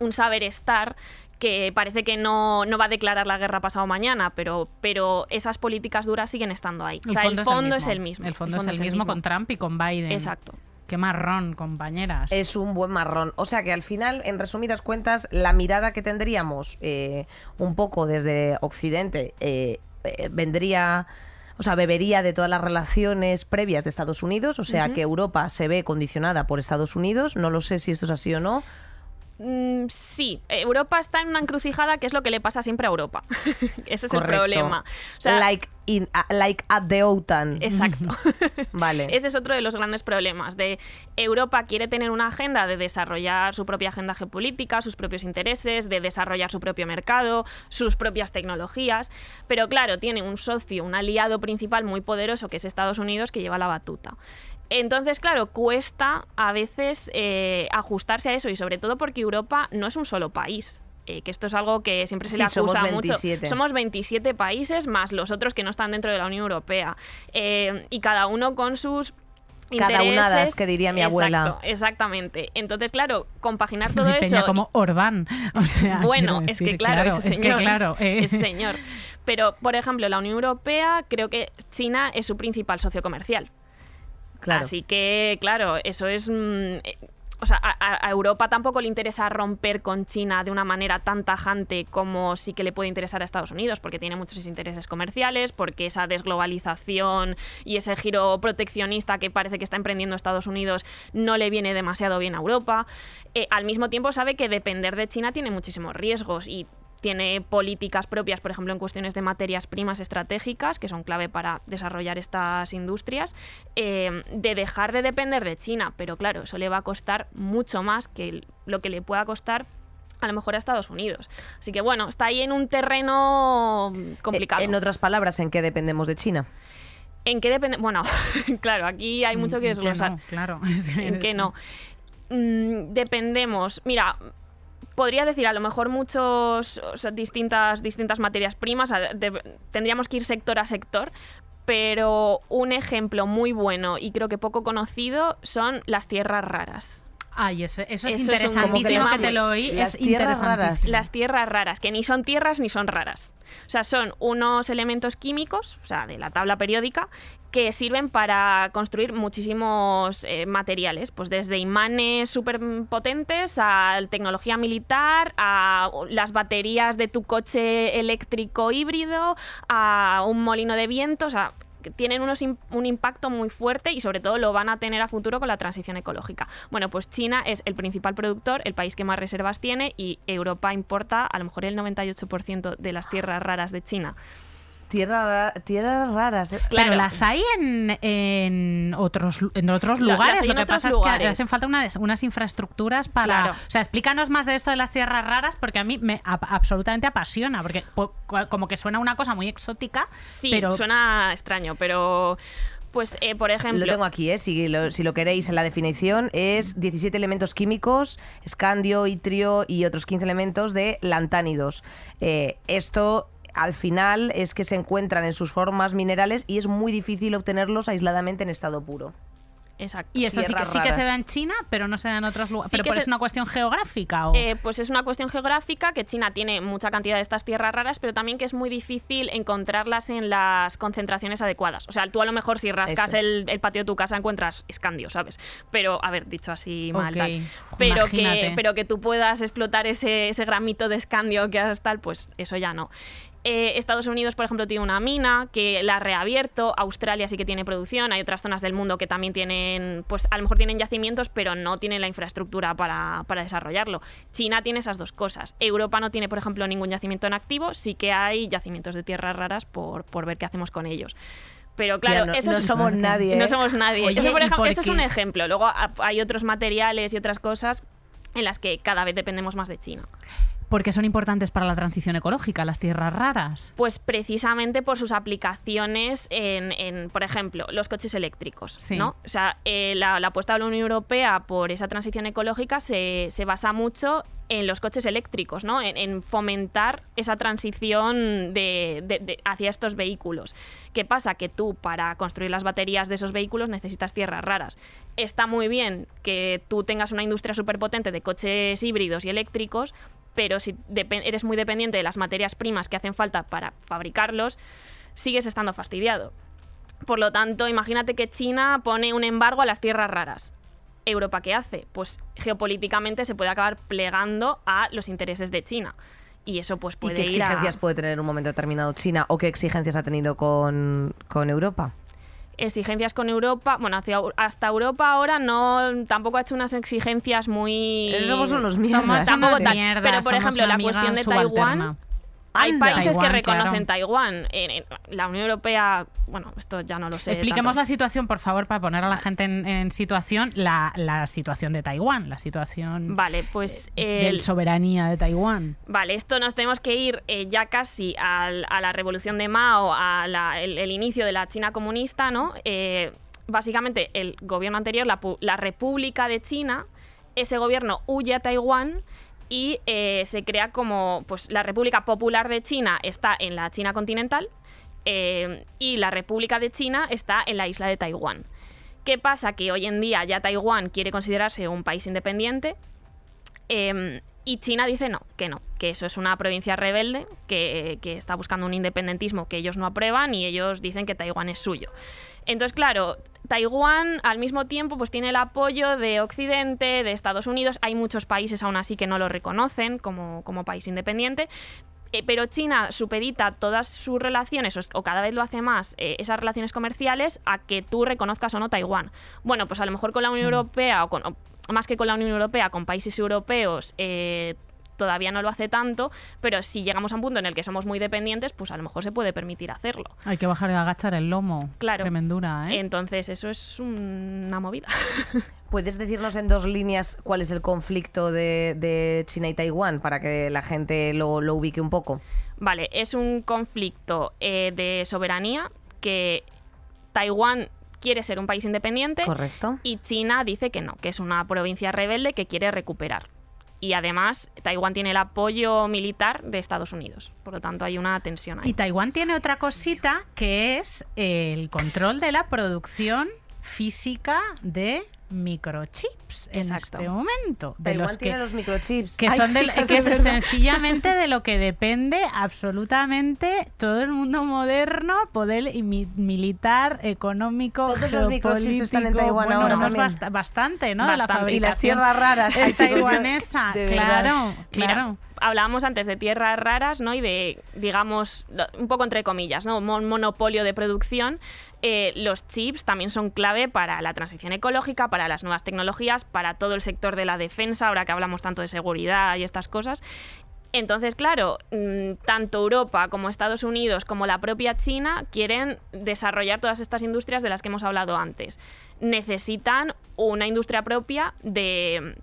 un saber estar que parece que no, no va a declarar la guerra pasado mañana, pero, pero esas políticas duras siguen estando ahí. o sea, el fondo, es el mismo. El fondo es el mismo con Trump y con Biden. Exacto. Qué marrón, compañeras. Es un buen marrón. O sea que al final, en resumidas cuentas, la mirada que tendríamos eh, un poco desde Occidente eh, eh, vendría, o sea, bebería de todas las relaciones previas de Estados Unidos, o sea que Europa se ve condicionada por Estados Unidos. No lo sé si esto es así o no. Mm, sí, Europa está en una encrucijada que es lo que le pasa siempre a Europa. *laughs* Ese es Correcto. el problema. O sea, like, in- a- like at the OTAN. Exacto. *laughs* Vale. Ese es otro de los grandes problemas. De Europa quiere tener una agenda de desarrollar su propia agenda geopolítica, sus propios intereses, de desarrollar su propio mercado, sus propias tecnologías. Pero claro, tiene un socio, un aliado principal muy poderoso que es Estados Unidos que lleva la batuta. Entonces, claro, cuesta a veces eh, ajustarse a eso y sobre todo porque Europa no es un solo país. eh, que esto es algo que siempre se Sí, le somos acusa 27. mucho. Somos 27 países más los otros que no están dentro de la Unión Europea. Eh, y cada uno con sus Cada unadas, que diría mi Exacto, abuela. Exactamente. Entonces, claro, compaginar todo Mi peña eso. como Orbán. *laughs* O sea, Bueno, es que claro, ese es que claro. eh. ese señor. Pero, por ejemplo, la Unión Europea, creo que China es su principal socio comercial. Así que, claro, eso es... mm, eh, o sea, a Europa tampoco le interesa romper con China de una manera tan tajante como sí que le puede interesar a Estados Unidos, porque tiene muchos intereses comerciales, porque esa desglobalización y ese giro proteccionista que parece que está emprendiendo Estados Unidos no le viene demasiado bien a Europa. Eh, al mismo tiempo sabe que depender de China tiene muchísimos riesgos y tiene políticas propias, por ejemplo, en cuestiones de materias primas estratégicas, que son clave para desarrollar estas industrias, eh, de dejar de depender de China. Pero claro, eso le va a costar mucho más que lo que le pueda costar a lo mejor a Estados Unidos. Así que bueno, está ahí en un terreno complicado. Eh, En otras palabras, ¿en qué dependemos de China? ¿En qué depende? Bueno, *laughs* claro, aquí hay mucho que ¿En qué desglosar. no? Claro. ¿En qué no? Mm, dependemos. Mira, podría decir a lo mejor muchos, o sea, distintas, distintas materias primas. de- tendríamos que ir sector a sector. Pero un ejemplo muy bueno y creo que poco conocido son las tierras raras. Ay, eso, eso es Eso es interesantísimo como que te lo oí. las es tierras raras. Las tierras raras, que ni son tierras ni son raras. O sea, son unos elementos químicos, o sea, de la tabla periódica, que sirven para construir muchísimos eh, materiales, pues desde imanes súper potentes a tecnología militar, a las baterías de tu coche eléctrico híbrido, a un molino de viento, o sea, tienen unos un impacto muy fuerte y sobre todo lo van a tener a futuro con la transición ecológica. Bueno, pues China es el principal productor, el país que más reservas tiene y Europa importa a lo mejor el 98% de las tierras raras de China. Tierra ra- tierras raras. ¿eh? Claro. Pero las hay en, en otros en otros lugares. Lo que pasa es que hacen falta unas, unas infraestructuras para. Claro. O sea, explícanos más de esto de las tierras raras, porque a mí me absolutamente apasiona, porque po- co- como que suena una cosa muy exótica, Sí, pero suena extraño, pero pues eh, por ejemplo... Lo tengo aquí, ¿eh? si, lo, si lo queréis en la definición, es 17 elementos químicos, escandio, itrio y otros 15 elementos de lantánidos. Eh, esto al final es que se encuentran en sus formas minerales y es muy difícil obtenerlos aisladamente en estado puro. Exacto. Y esto sí que, sí que se da en China, pero no se da en otros lugares. Sí ¿Pero que por se- es una cuestión geográfica? O... Eh, pues es una cuestión geográfica que China tiene mucha cantidad de estas tierras raras, pero también que es muy difícil encontrarlas en las concentraciones adecuadas. O sea, tú a lo mejor si rascas es. el, el patio de tu casa encuentras escandio, ¿sabes? Pero, a ver, dicho así mal, Ok, tal. Pero que, pero que tú puedas explotar ese, ese gramito de escandio que has tal, pues eso ya no. Eh, Estados Unidos, por ejemplo, tiene una mina que la ha reabierto. Australia sí que tiene producción. Hay otras zonas del mundo que también tienen, pues a lo mejor tienen yacimientos, pero no tienen la infraestructura para, para desarrollarlo. China tiene esas dos cosas. Europa no tiene, por ejemplo, ningún yacimiento en activo. Sí que hay yacimientos de tierras raras por, por ver qué hacemos con ellos. Pero claro, Tía, no, eso no es- somos *laughs* nadie. no ¿eh? somos nadie. Oye, Eso, por ¿y ejemplo, por eso es un ejemplo. Luego hay otros materiales y otras cosas en las que cada vez dependemos más de China. Porque son importantes para la transición ecológica, las tierras raras. Pues precisamente por sus aplicaciones en, en, por ejemplo, los coches eléctricos. Sí. ¿no? O sea, eh, la, la apuesta de la Unión Europea por esa transición ecológica se, se basa mucho en los coches eléctricos, ¿no? En, en fomentar esa transición de, hacia estos vehículos. ¿Qué pasa? Que tú para construir las baterías de esos vehículos necesitas tierras raras. Está muy bien que tú tengas una industria superpotente de coches híbridos y eléctricos, pero si eres muy dependiente de las materias primas que hacen falta para fabricarlos, sigues estando fastidiado. Por lo tanto, imagínate que China pone un embargo a las tierras raras. ¿Europa qué hace? Pues geopolíticamente se puede acabar plegando a los intereses de China. Y eso pues ¿Y puede qué ir a- exigencias puede tener en un momento determinado China o qué exigencias ha tenido con, con Europa? exigencias con Europa. Bueno, hacia, hasta Europa ahora no tampoco ha hecho unas exigencias muy. Somos unos Somos mierdas. Tampoco tal. mierdas, Pero, por somos ejemplo, la cuestión de. Taiwán, Hay Anda. países Taiwán, que reconocen claro. Taiwán. En- en la Unión Europea, bueno, esto ya no lo sé. Expliquemos tanto. la situación, por favor, para poner a la gente en, en situación, la, la situación de Taiwán, la situación Vale, pues. de el- soberanía de Taiwán. Vale, esto nos tenemos que ir eh, ya casi al- a la revolución de Mao, a la- el, inicio de la China comunista, ¿no? Eh, básicamente, el gobierno anterior, la, la República de China, ese gobierno huye a Taiwán y eh, se crea como, pues, la República Popular de China está en la China continental eh, y la República de China está en la isla de Taiwán. ¿Qué pasa? Que hoy en día ya Taiwán quiere considerarse un país independiente, eh, y China dice no, que no, que eso es una provincia rebelde que, que está buscando un independentismo que ellos no aprueban y ellos dicen que Taiwán es suyo. Entonces, claro, Taiwán al mismo tiempo pues tiene el apoyo de Occidente, de Estados Unidos. Hay muchos países aún así que no lo reconocen como, como país independiente. Eh, pero China supedita todas sus relaciones, o, o cada vez lo hace más, eh, esas relaciones comerciales, a que tú reconozcas o no Taiwán. Bueno, pues a lo mejor con la Unión Europea, o con, o más que con la Unión Europea, con países europeos, eh, todavía no lo hace tanto, pero si llegamos a un punto en el que somos muy dependientes, pues a lo mejor se puede permitir hacerlo. Hay que bajar y agachar el lomo. Claro. Tremendura, ¿eh? Entonces, eso es un- una movida. *laughs* ¿Puedes decirnos en dos líneas cuál es el conflicto de, de China y Taiwán para que la gente lo, lo ubique un poco? Vale, es un conflicto eh, de soberanía que Taiwán quiere ser un país independiente Correcto. y China dice que no, que es una provincia rebelde que quiere recuperar. Y además, Taiwán tiene el apoyo militar de Estados Unidos. Por lo tanto, hay una tensión ahí. Y Taiwán tiene otra cosita que es el control de la producción física de microchips en Exacto. este momento. De Taiwán los que, tiene los microchips. que Ay, son del- chicas, que de es verdad. sencillamente de lo que *laughs* depende absolutamente todo el mundo moderno, poder y mi- militar, económico, Todos los microchips están en. Taiwán Bueno, ahora también. bast- bastante, ¿no? De la Bastante. Y las tierras raras. Es taiwanesa, de verdad. claro, Mira, claro. hablábamos antes de tierras raras, ¿no? Y de, digamos, un poco entre comillas, ¿no? Mon- monopolio de producción. Eh, los chips también son clave para la transición ecológica, para las nuevas tecnologías, para todo el sector de la defensa, ahora que hablamos tanto de seguridad y estas cosas. Entonces, claro, mm, tanto Europa como Estados Unidos como la propia China quieren desarrollar todas estas industrias de las que hemos hablado antes. Necesitan una industria propia de,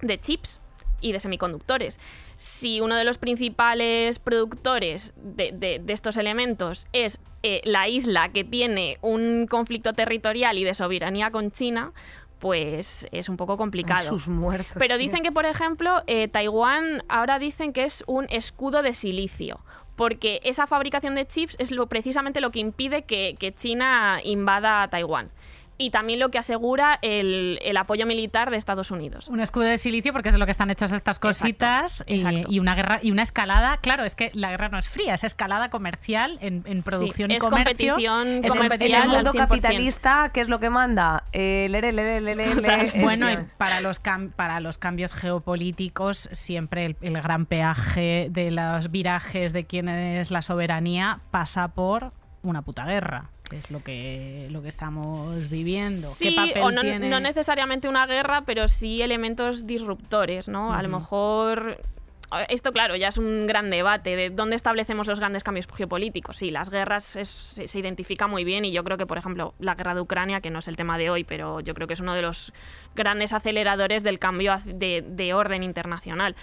de chips y de semiconductores. Si uno de los principales productores de, de- de estos elementos es eh, la isla que tiene un conflicto territorial y de soberanía con China, pues es un poco complicado. sus muertos. Pero tío. dicen que, por ejemplo, eh, Taiwán ahora dicen que es un escudo de silicio. Porque esa fabricación de chips es lo, precisamente lo que impide que, que China invada a Taiwán. Y también lo que asegura el, el apoyo militar de Estados Unidos. Un escudo de silicio porque es de lo que están hechas estas cositas y- exacto. Y, una guerra y una escalada. Claro, es que la guerra no es fría, es escalada comercial en, en producción Sí, y es comercio. competición Es En el mundo 100%. capitalista, ¿qué es lo que manda? Eh, lere, lere, lere, lere, *laughs* Bueno, y para los, cam- para los cambios geopolíticos, siempre el, el gran peaje de los virajes de quién es la soberanía pasa por una puta guerra, que es lo que, lo que estamos viviendo. ¿Qué Sí, papel o no, tiene? no necesariamente una guerra, pero sí elementos disruptores, ¿no? A lo mejor... Esto, claro, ya es un gran debate de dónde establecemos los grandes cambios geopolíticos. Sí, las guerras es- se, se identifica muy bien y yo creo que, por ejemplo, la guerra de Ucrania, que no es el tema de hoy, pero yo creo que es uno de los grandes aceleradores del cambio de, de orden internacional.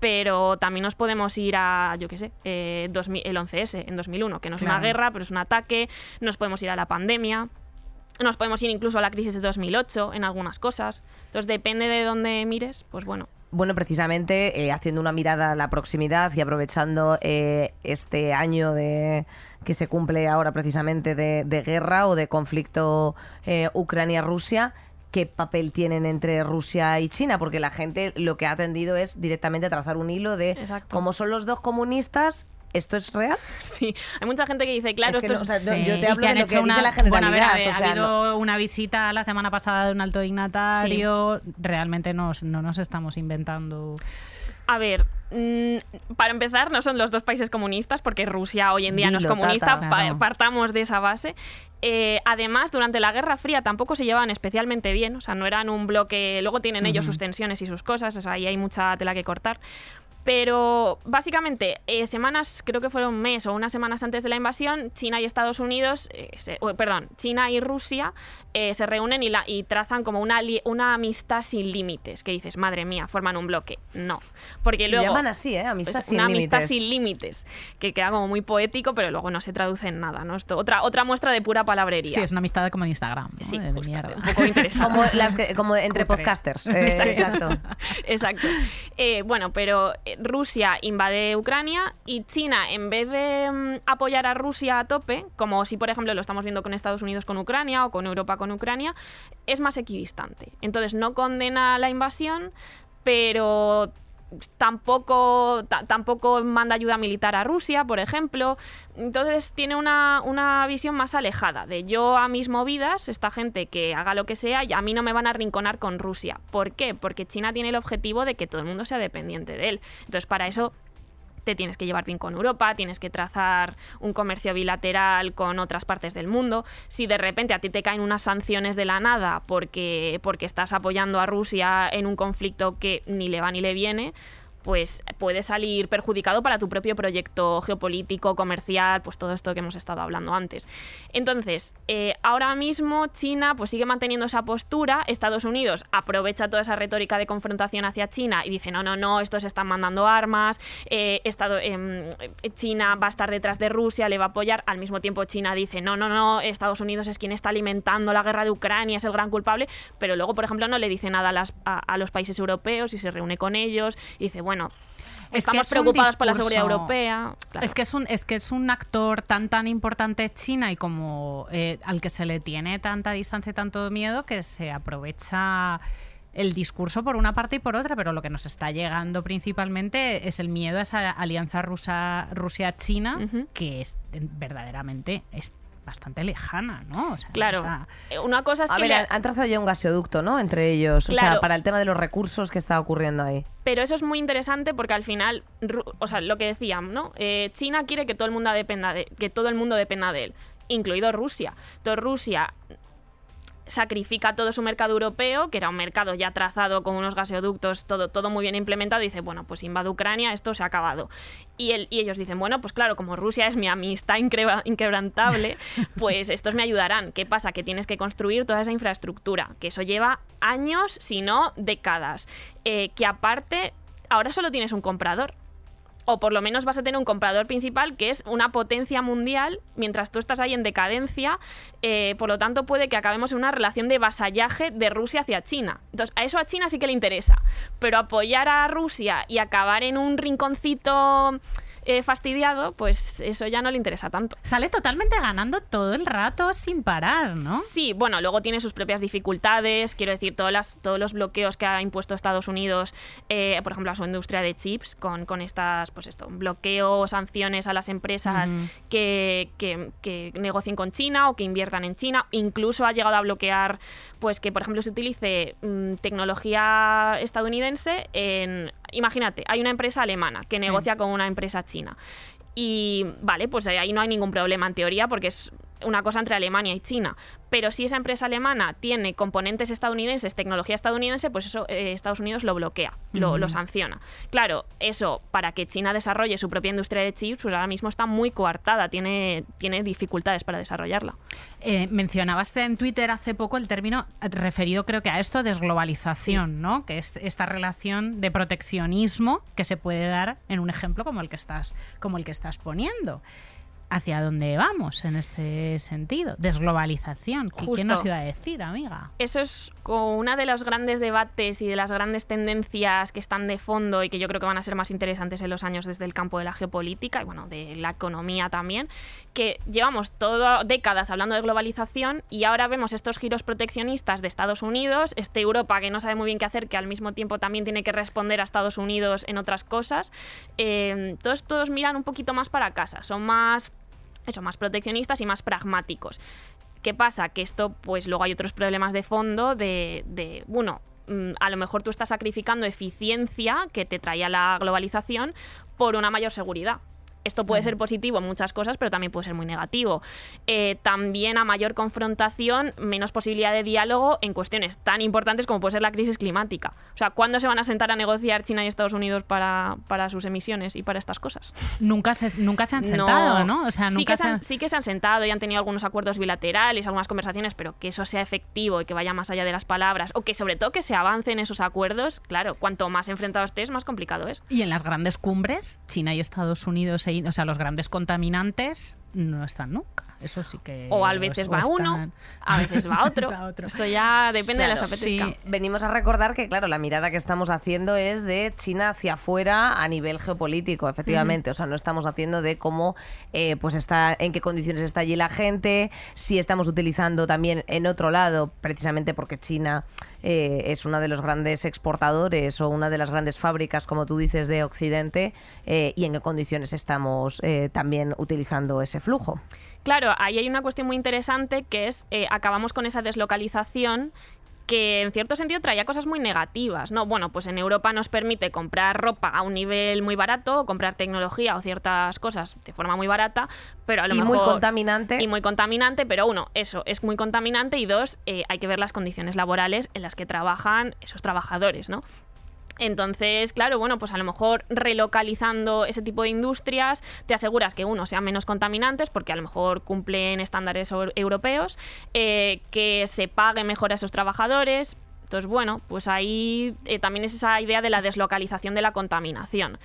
Pero también nos podemos ir a, yo qué sé, eh, 2000 el 11S en 2001, que no es una guerra, pero es un ataque. Nos podemos ir a la pandemia. Nos podemos ir incluso a la crisis de 2008 en algunas cosas. Entonces, depende de dónde mires, pues bueno. Bueno, precisamente eh, haciendo una mirada a la proximidad y aprovechando eh, este año de que se cumple ahora precisamente de, de guerra o de conflicto eh, Ucrania-Rusia, ¿qué papel tienen entre Rusia y China? Porque la gente lo que ha tendido es directamente trazar un hilo de Exacto. como son los dos comunistas, ¿esto es real? Sí, hay mucha gente que dice, claro, Es que esto no, es... o sea, yo te hablo de lo que hecho dice la Bueno, a ver, generalidad, a ver, o sea, ha habido una visita la semana pasada de un alto dignatario. Realmente nos, no nos estamos inventando. A ver, mm, para empezar, no son los dos países comunistas, porque Rusia hoy en día no es comunista, Tata. pa- partamos de esa base. Eh, además, durante la Guerra Fría tampoco se llevaban especialmente bien, o sea, no eran un bloque, luego tienen ellos sus tensiones y sus cosas, o sea, ahí hay mucha tela que cortar. Pero básicamente, eh, semanas, creo que fueron un mes o unas semanas antes de la invasión, China y Estados Unidos, eh, se- o, perdón, China y Rusia eh, se reúnen y, la, y trazan como una, li- una amistad sin límites. Que dices, madre mía, forman un bloque. No. Porque Se luego. llaman así, ¿eh? Amistad es sin una amistad límites. sin límites, que queda como muy poético, pero luego no se traduce en nada, ¿no? Esto, otra, otra muestra de pura palabrería. Sí, es una amistad como en Instagram. ¿no? Sí, de, de justo, mierda. un poco interesante. Como, las que- como entre Cutre. podcasters. eh, *laughs* exacto. Exacto. Eh, bueno, pero Rusia invade Ucrania y China, en vez de mm, apoyar a Rusia a tope, como si por ejemplo lo estamos viendo con Estados Unidos con Ucrania o con Europa con Ucrania, es más equidistante. Entonces no condena la invasión, pero tampoco, ta- tampoco manda ayuda militar a Rusia, por ejemplo. Entonces tiene una, una visión más alejada de yo a mis movidas, esta gente que haga lo que sea, y a mí no me van a rinconar con Rusia. ¿Por qué? Porque China tiene el objetivo de que todo el mundo sea dependiente de él. Entonces para eso te tienes que llevar bien con Europa, tienes que trazar un comercio bilateral con otras partes del mundo. Si de repente a ti te caen unas sanciones de la nada porque, porque estás apoyando a Rusia en un conflicto que ni le va ni le viene, pues puede salir perjudicado para tu propio proyecto geopolítico, comercial, pues todo esto que hemos estado hablando antes. Entonces, eh, ahora mismo China pues sigue manteniendo esa postura, Estados Unidos aprovecha toda esa retórica de confrontación hacia China y dice, no, no, no, estos están mandando armas, eh, em, China va a estar detrás de Rusia, le va a apoyar, al mismo tiempo China dice, no, no, no, Estados Unidos es quien está alimentando la guerra de Ucrania, es el gran culpable, pero luego, por ejemplo, no le dice nada a- a los países europeos y se reúne con ellos y dice, bueno, Es que estamos es un preocupados por la seguridad europea. Claro. Es que es un es que es un actor tan tan importante China y como eh, al que se le tiene tanta distancia y tanto miedo que se aprovecha el discurso por una parte y por otra, pero lo que nos está llegando principalmente es el miedo a esa alianza rusa Rusia-China Ujú. que es verdaderamente es bastante lejana, ¿no? O sea, Claro. o sea, Eh, Una cosa es A que... ver, le- han- trazado ya un gasoducto, ¿no? Entre ellos. O sea, para el tema de los recursos que está ocurriendo ahí. Pero eso es muy interesante porque al final, o sea, lo que decían, ¿no? Eh, China quiere que todo el mundo dependa de, que todo el mundo dependa de él, incluido Rusia. Entonces Rusia sacrifica todo su mercado europeo, que era un mercado ya trazado con unos gasoductos, todo, todo muy bien implementado, y dice, bueno, pues invade Ucrania, esto se ha acabado. Y, el- y ellos dicen, bueno, pues claro, como Rusia es mi amistad inquebrantable, *laughs* pues estos me ayudarán. ¿Qué pasa? Que tienes que construir toda esa infraestructura, que eso lleva años, si no décadas. Eh, que aparte, ahora solo tienes un comprador o por lo menos vas a tener un comprador principal que es una potencia mundial, mientras tú estás ahí en decadencia, eh, por lo tanto puede que acabemos en una relación de vasallaje de Rusia hacia China. Entonces, a eso a China sí que le interesa, pero apoyar a Rusia y acabar en un rinconcito eh, fastidiado, pues eso ya no le interesa tanto. Sale totalmente ganando todo el rato sin parar, ¿no? Sí, bueno, luego tiene sus propias dificultades, quiero decir, todas las, todos los bloqueos que ha impuesto Estados Unidos, eh, por ejemplo, a su industria de chips, con, con estas, pues esto, bloqueos, sanciones a las empresas que, que- que negocien con China o que inviertan en China. Incluso ha llegado a bloquear, pues que, por ejemplo, se utilice mm, tecnología estadounidense en... Imagínate, hay una empresa alemana que Sí. negocia con una empresa china. Y vale, pues ahí no hay ningún problema en teoría porque es una cosa entre Alemania y China. Pero si esa empresa alemana tiene componentes estadounidenses, tecnología estadounidense, pues eso eh, Estados Unidos lo bloquea, lo, sanciona. Claro, eso para que China desarrolle su propia industria de chips, pues ahora mismo está muy coartada, tiene, tiene dificultades para desarrollarla. Eh, mencionabas en Twitter hace poco el término referido creo que a esto desglobalización, ¿no? Que es esta relación de proteccionismo que se puede dar en un ejemplo como el que estás, como el que estás poniendo. ¿Hacia dónde vamos en este sentido? Desglobalización. ¿Qué, qué nos iba a decir, amiga? Eso es como una de los grandes debates y de las grandes tendencias que están de fondo y que yo creo que van a ser más interesantes en los años desde el campo de la geopolítica y bueno, de la economía también, que llevamos todo, décadas hablando de globalización y ahora vemos estos giros proteccionistas de Estados Unidos, este Europa que no sabe muy bien qué hacer, que al mismo tiempo también tiene que responder a Estados Unidos en otras cosas. Eh, todos, todos miran un poquito más para casa, son más, más proteccionistas y más pragmáticos. ¿Qué pasa? Que esto, pues luego hay otros problemas de fondo de, de uno, mm, a lo mejor tú estás sacrificando eficiencia que te traía la globalización por una mayor seguridad. Esto puede ser positivo en muchas cosas, pero también puede ser muy negativo. Eh, también a mayor confrontación, menos posibilidad de diálogo en cuestiones tan importantes como puede ser la crisis climática. O sea, ¿cuándo se van a sentar a negociar China y Estados Unidos para, para sus emisiones y para estas cosas? Nunca se, nunca se han sentado, ¿no? O sea, sí, nunca que se han, sí que se han sentado y han tenido algunos acuerdos bilaterales, algunas conversaciones, pero que eso sea efectivo y que vaya más allá de las palabras, o que sobre todo que se avance en esos acuerdos, claro, cuanto más enfrentado estés, más complicado es. Y en las grandes cumbres, China y Estados Unidos, o sea, los grandes contaminantes no están nunca. Eso sí que. O a veces o va están- uno, a veces va *laughs* otro. va otro. Esto ya depende de las apetezca. sí. Venimos a recordar que, claro, la mirada que estamos haciendo es de China hacia afuera a nivel geopolítico, efectivamente. O sea, no estamos haciendo de cómo, eh, pues está, en qué condiciones está allí la gente, si estamos utilizando también en otro lado, precisamente porque China eh, es uno de los grandes exportadores o una de las grandes fábricas, como tú dices, de Occidente, eh, y en qué condiciones estamos eh, también utilizando ese flujo. Claro, ahí hay una cuestión muy interesante que es, acabamos con esa deslocalización que en cierto sentido traía cosas muy negativas, ¿no? Bueno, pues en Europa nos permite comprar ropa a un nivel muy barato, o comprar tecnología o ciertas cosas de forma muy barata, pero a lo Y mejor... muy contaminante. Y muy contaminante, pero uno, eso, es muy contaminante y dos, eh, hay que ver las condiciones laborales en las que trabajan esos trabajadores, ¿no? Entonces, claro, bueno, pues a lo mejor relocalizando ese tipo de industrias te aseguras que uno sean menos contaminantes porque a lo mejor cumplen estándares eu- europeos, eh, que se pague mejor a esos trabajadores. Entonces, bueno, pues ahí eh, también es esa idea de la deslocalización de la contaminación.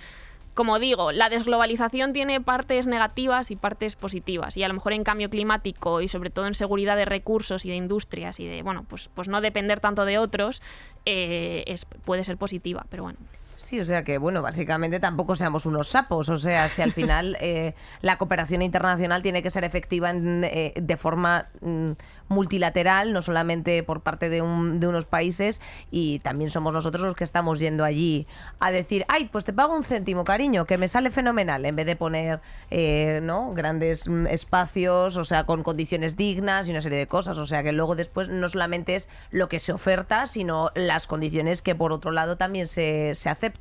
Como digo, la desglobalización tiene partes negativas y partes positivas. Y a lo mejor en cambio climático y sobre todo en seguridad de recursos y de industrias y de, bueno, pues, pues no depender tanto de otros, eh, es, puede ser positiva. Pero bueno. Sí, o sea que, bueno, básicamente tampoco seamos unos sapos. O sea, si al *laughs* final eh, la cooperación internacional tiene que ser efectiva en, eh, de forma mm, multilateral, no solamente por parte de, un- de unos países, y también somos nosotros los que estamos yendo allí a decir, ay, pues te pago un céntimo, cariño, que me sale fenomenal, en vez de poner, eh, ¿no? Grandes mm, espacios, o sea, con condiciones dignas y una serie de cosas. O sea, que luego después no solamente es lo que se oferta, sino las condiciones que por otro lado también se, se aceptan.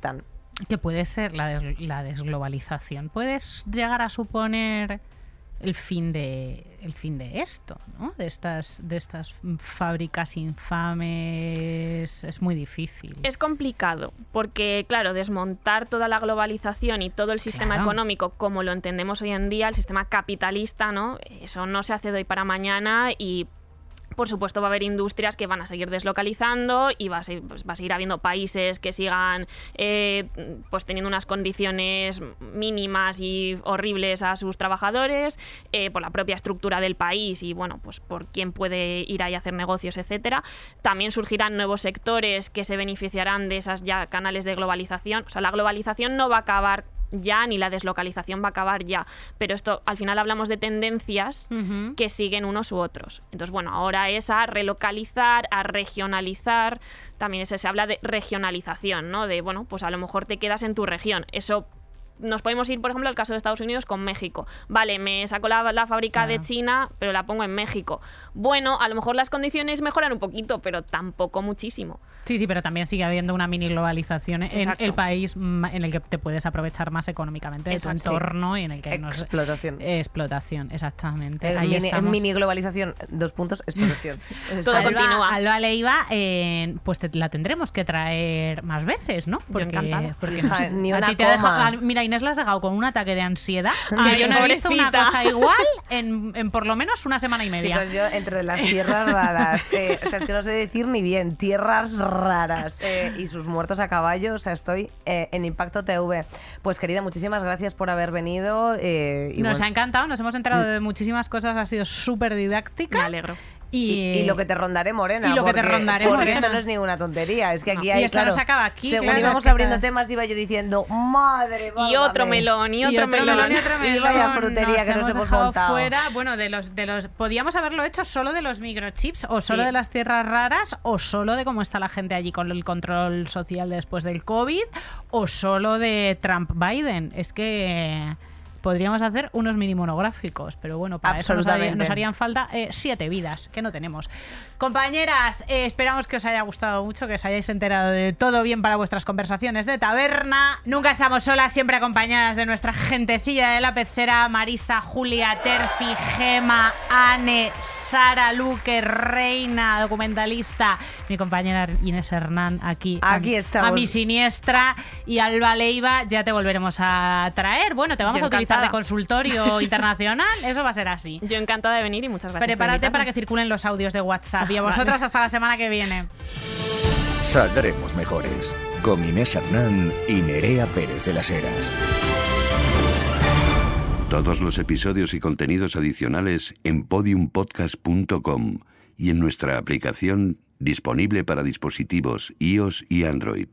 Que puede ser la, des- la desglobalización. Puedes llegar a suponer el fin de el fin de esto, ¿no? De estas de estas fábricas infames es muy difícil. Es complicado, porque claro, desmontar toda la globalización y todo el sistema Claro. económico como lo entendemos hoy en día, el sistema capitalista, ¿no? Eso no se hace de hoy para mañana y por supuesto va a haber industrias que van a seguir deslocalizando y va a, seguir, pues, va a seguir habiendo países que sigan eh, pues teniendo unas condiciones mínimas y horribles a sus trabajadores eh, por la propia estructura del país y bueno pues por quién puede ir ahí a hacer negocios etcétera. También surgirán nuevos sectores que se beneficiarán de esas ya canales de globalización. O sea la globalización no va a acabar ya ni la deslocalización va a acabar ya. Pero esto, al final hablamos de tendencias que siguen unos u otros. Entonces, bueno, ahora es a relocalizar, a regionalizar. También se habla de regionalización, ¿no? De, bueno, pues a lo mejor te quedas en tu región. Eso nos podemos ir, por ejemplo, al caso de Estados Unidos con México. Vale, me saco la, la fábrica de. China, pero la pongo en México. Bueno, a lo mejor las condiciones mejoran un poquito, pero tampoco muchísimo. Sí, sí, pero también sigue habiendo una mini globalización en el país mm, en el que te puedes aprovechar más económicamente de tu entorno y en el que no Explotación. explotación, exactamente. Ahí mini, estamos. mini globalización, dos puntos, explotación. *laughs* Todo ¿Sabes? continúa. Alba Leiva, eh, pues te- la tendremos que traer más veces, ¿no? encantada. porque Hija, no sé, ni a una ti te coma. mira, Inés la has dejado con un ataque de ansiedad. que Ay, yo no he visto una cosa igual *laughs* en, en por lo menos una semana y media. Chicos, yo entre las tierras raras, eh, o sea, es que no sé decir ni bien, tierras raras eh, y sus muertos a caballo, o sea, estoy eh, en Impacto TV. Pues querida, muchísimas gracias por haber venido. eh, y nos bueno, ha encantado, nos hemos enterado de muchísimas cosas, ha sido súper didáctica. Me alegro. Y, y, y lo que te rondaré, Morena. y lo que te porque- rondaré, porque Morena. esto no es ninguna tontería. Es que aquí No. hay, Y esto no claro, se acaba aquí, Según claro, íbamos es que abriendo te- temas, iba yo diciendo, madre Y otro válgame". melón, y Y otro, melón. melón y otro Y melón. vaya frutería que nos hemos montado. fuera, bueno, de los, de los, podíamos haberlo hecho solo de los microchips, o solo Sí. de las tierras raras, o solo de cómo está la gente allí con el control social después del COVID, o solo de Trump-Biden. Es que podríamos hacer unos mini monográficos, pero bueno, para eso nos, haría- Absolutamente. nos harían falta eh, siete vidas, que no tenemos. Compañeras, eh, esperamos que os haya gustado mucho, que os hayáis enterado de todo bien para vuestras conversaciones de taberna. Nunca estamos solas, siempre acompañadas de nuestra gentecilla de la pecera, Marisa, Julia, Terci, Gema, Anne, Sara, Luque, Reina, documentalista, mi compañera Inés Hernán aquí. a Aquí mi- estamos. A mi siniestra y Alba Leiva, ya te volveremos a traer. Bueno, te vamos Yo a utilizar de encantada. consultorio *laughs* internacional, eso va a ser así. Yo encantada de venir y muchas gracias. por Prepárate para que circulen los audios de WhatsApp. Y a *laughs* vosotras hasta la semana que viene. Saldremos mejores. Con Inés Hernán y Nerea Pérez de las Heras. Todos los episodios y contenidos adicionales en podiumpodcast.com y en nuestra aplicación disponible para dispositivos iOS y Android.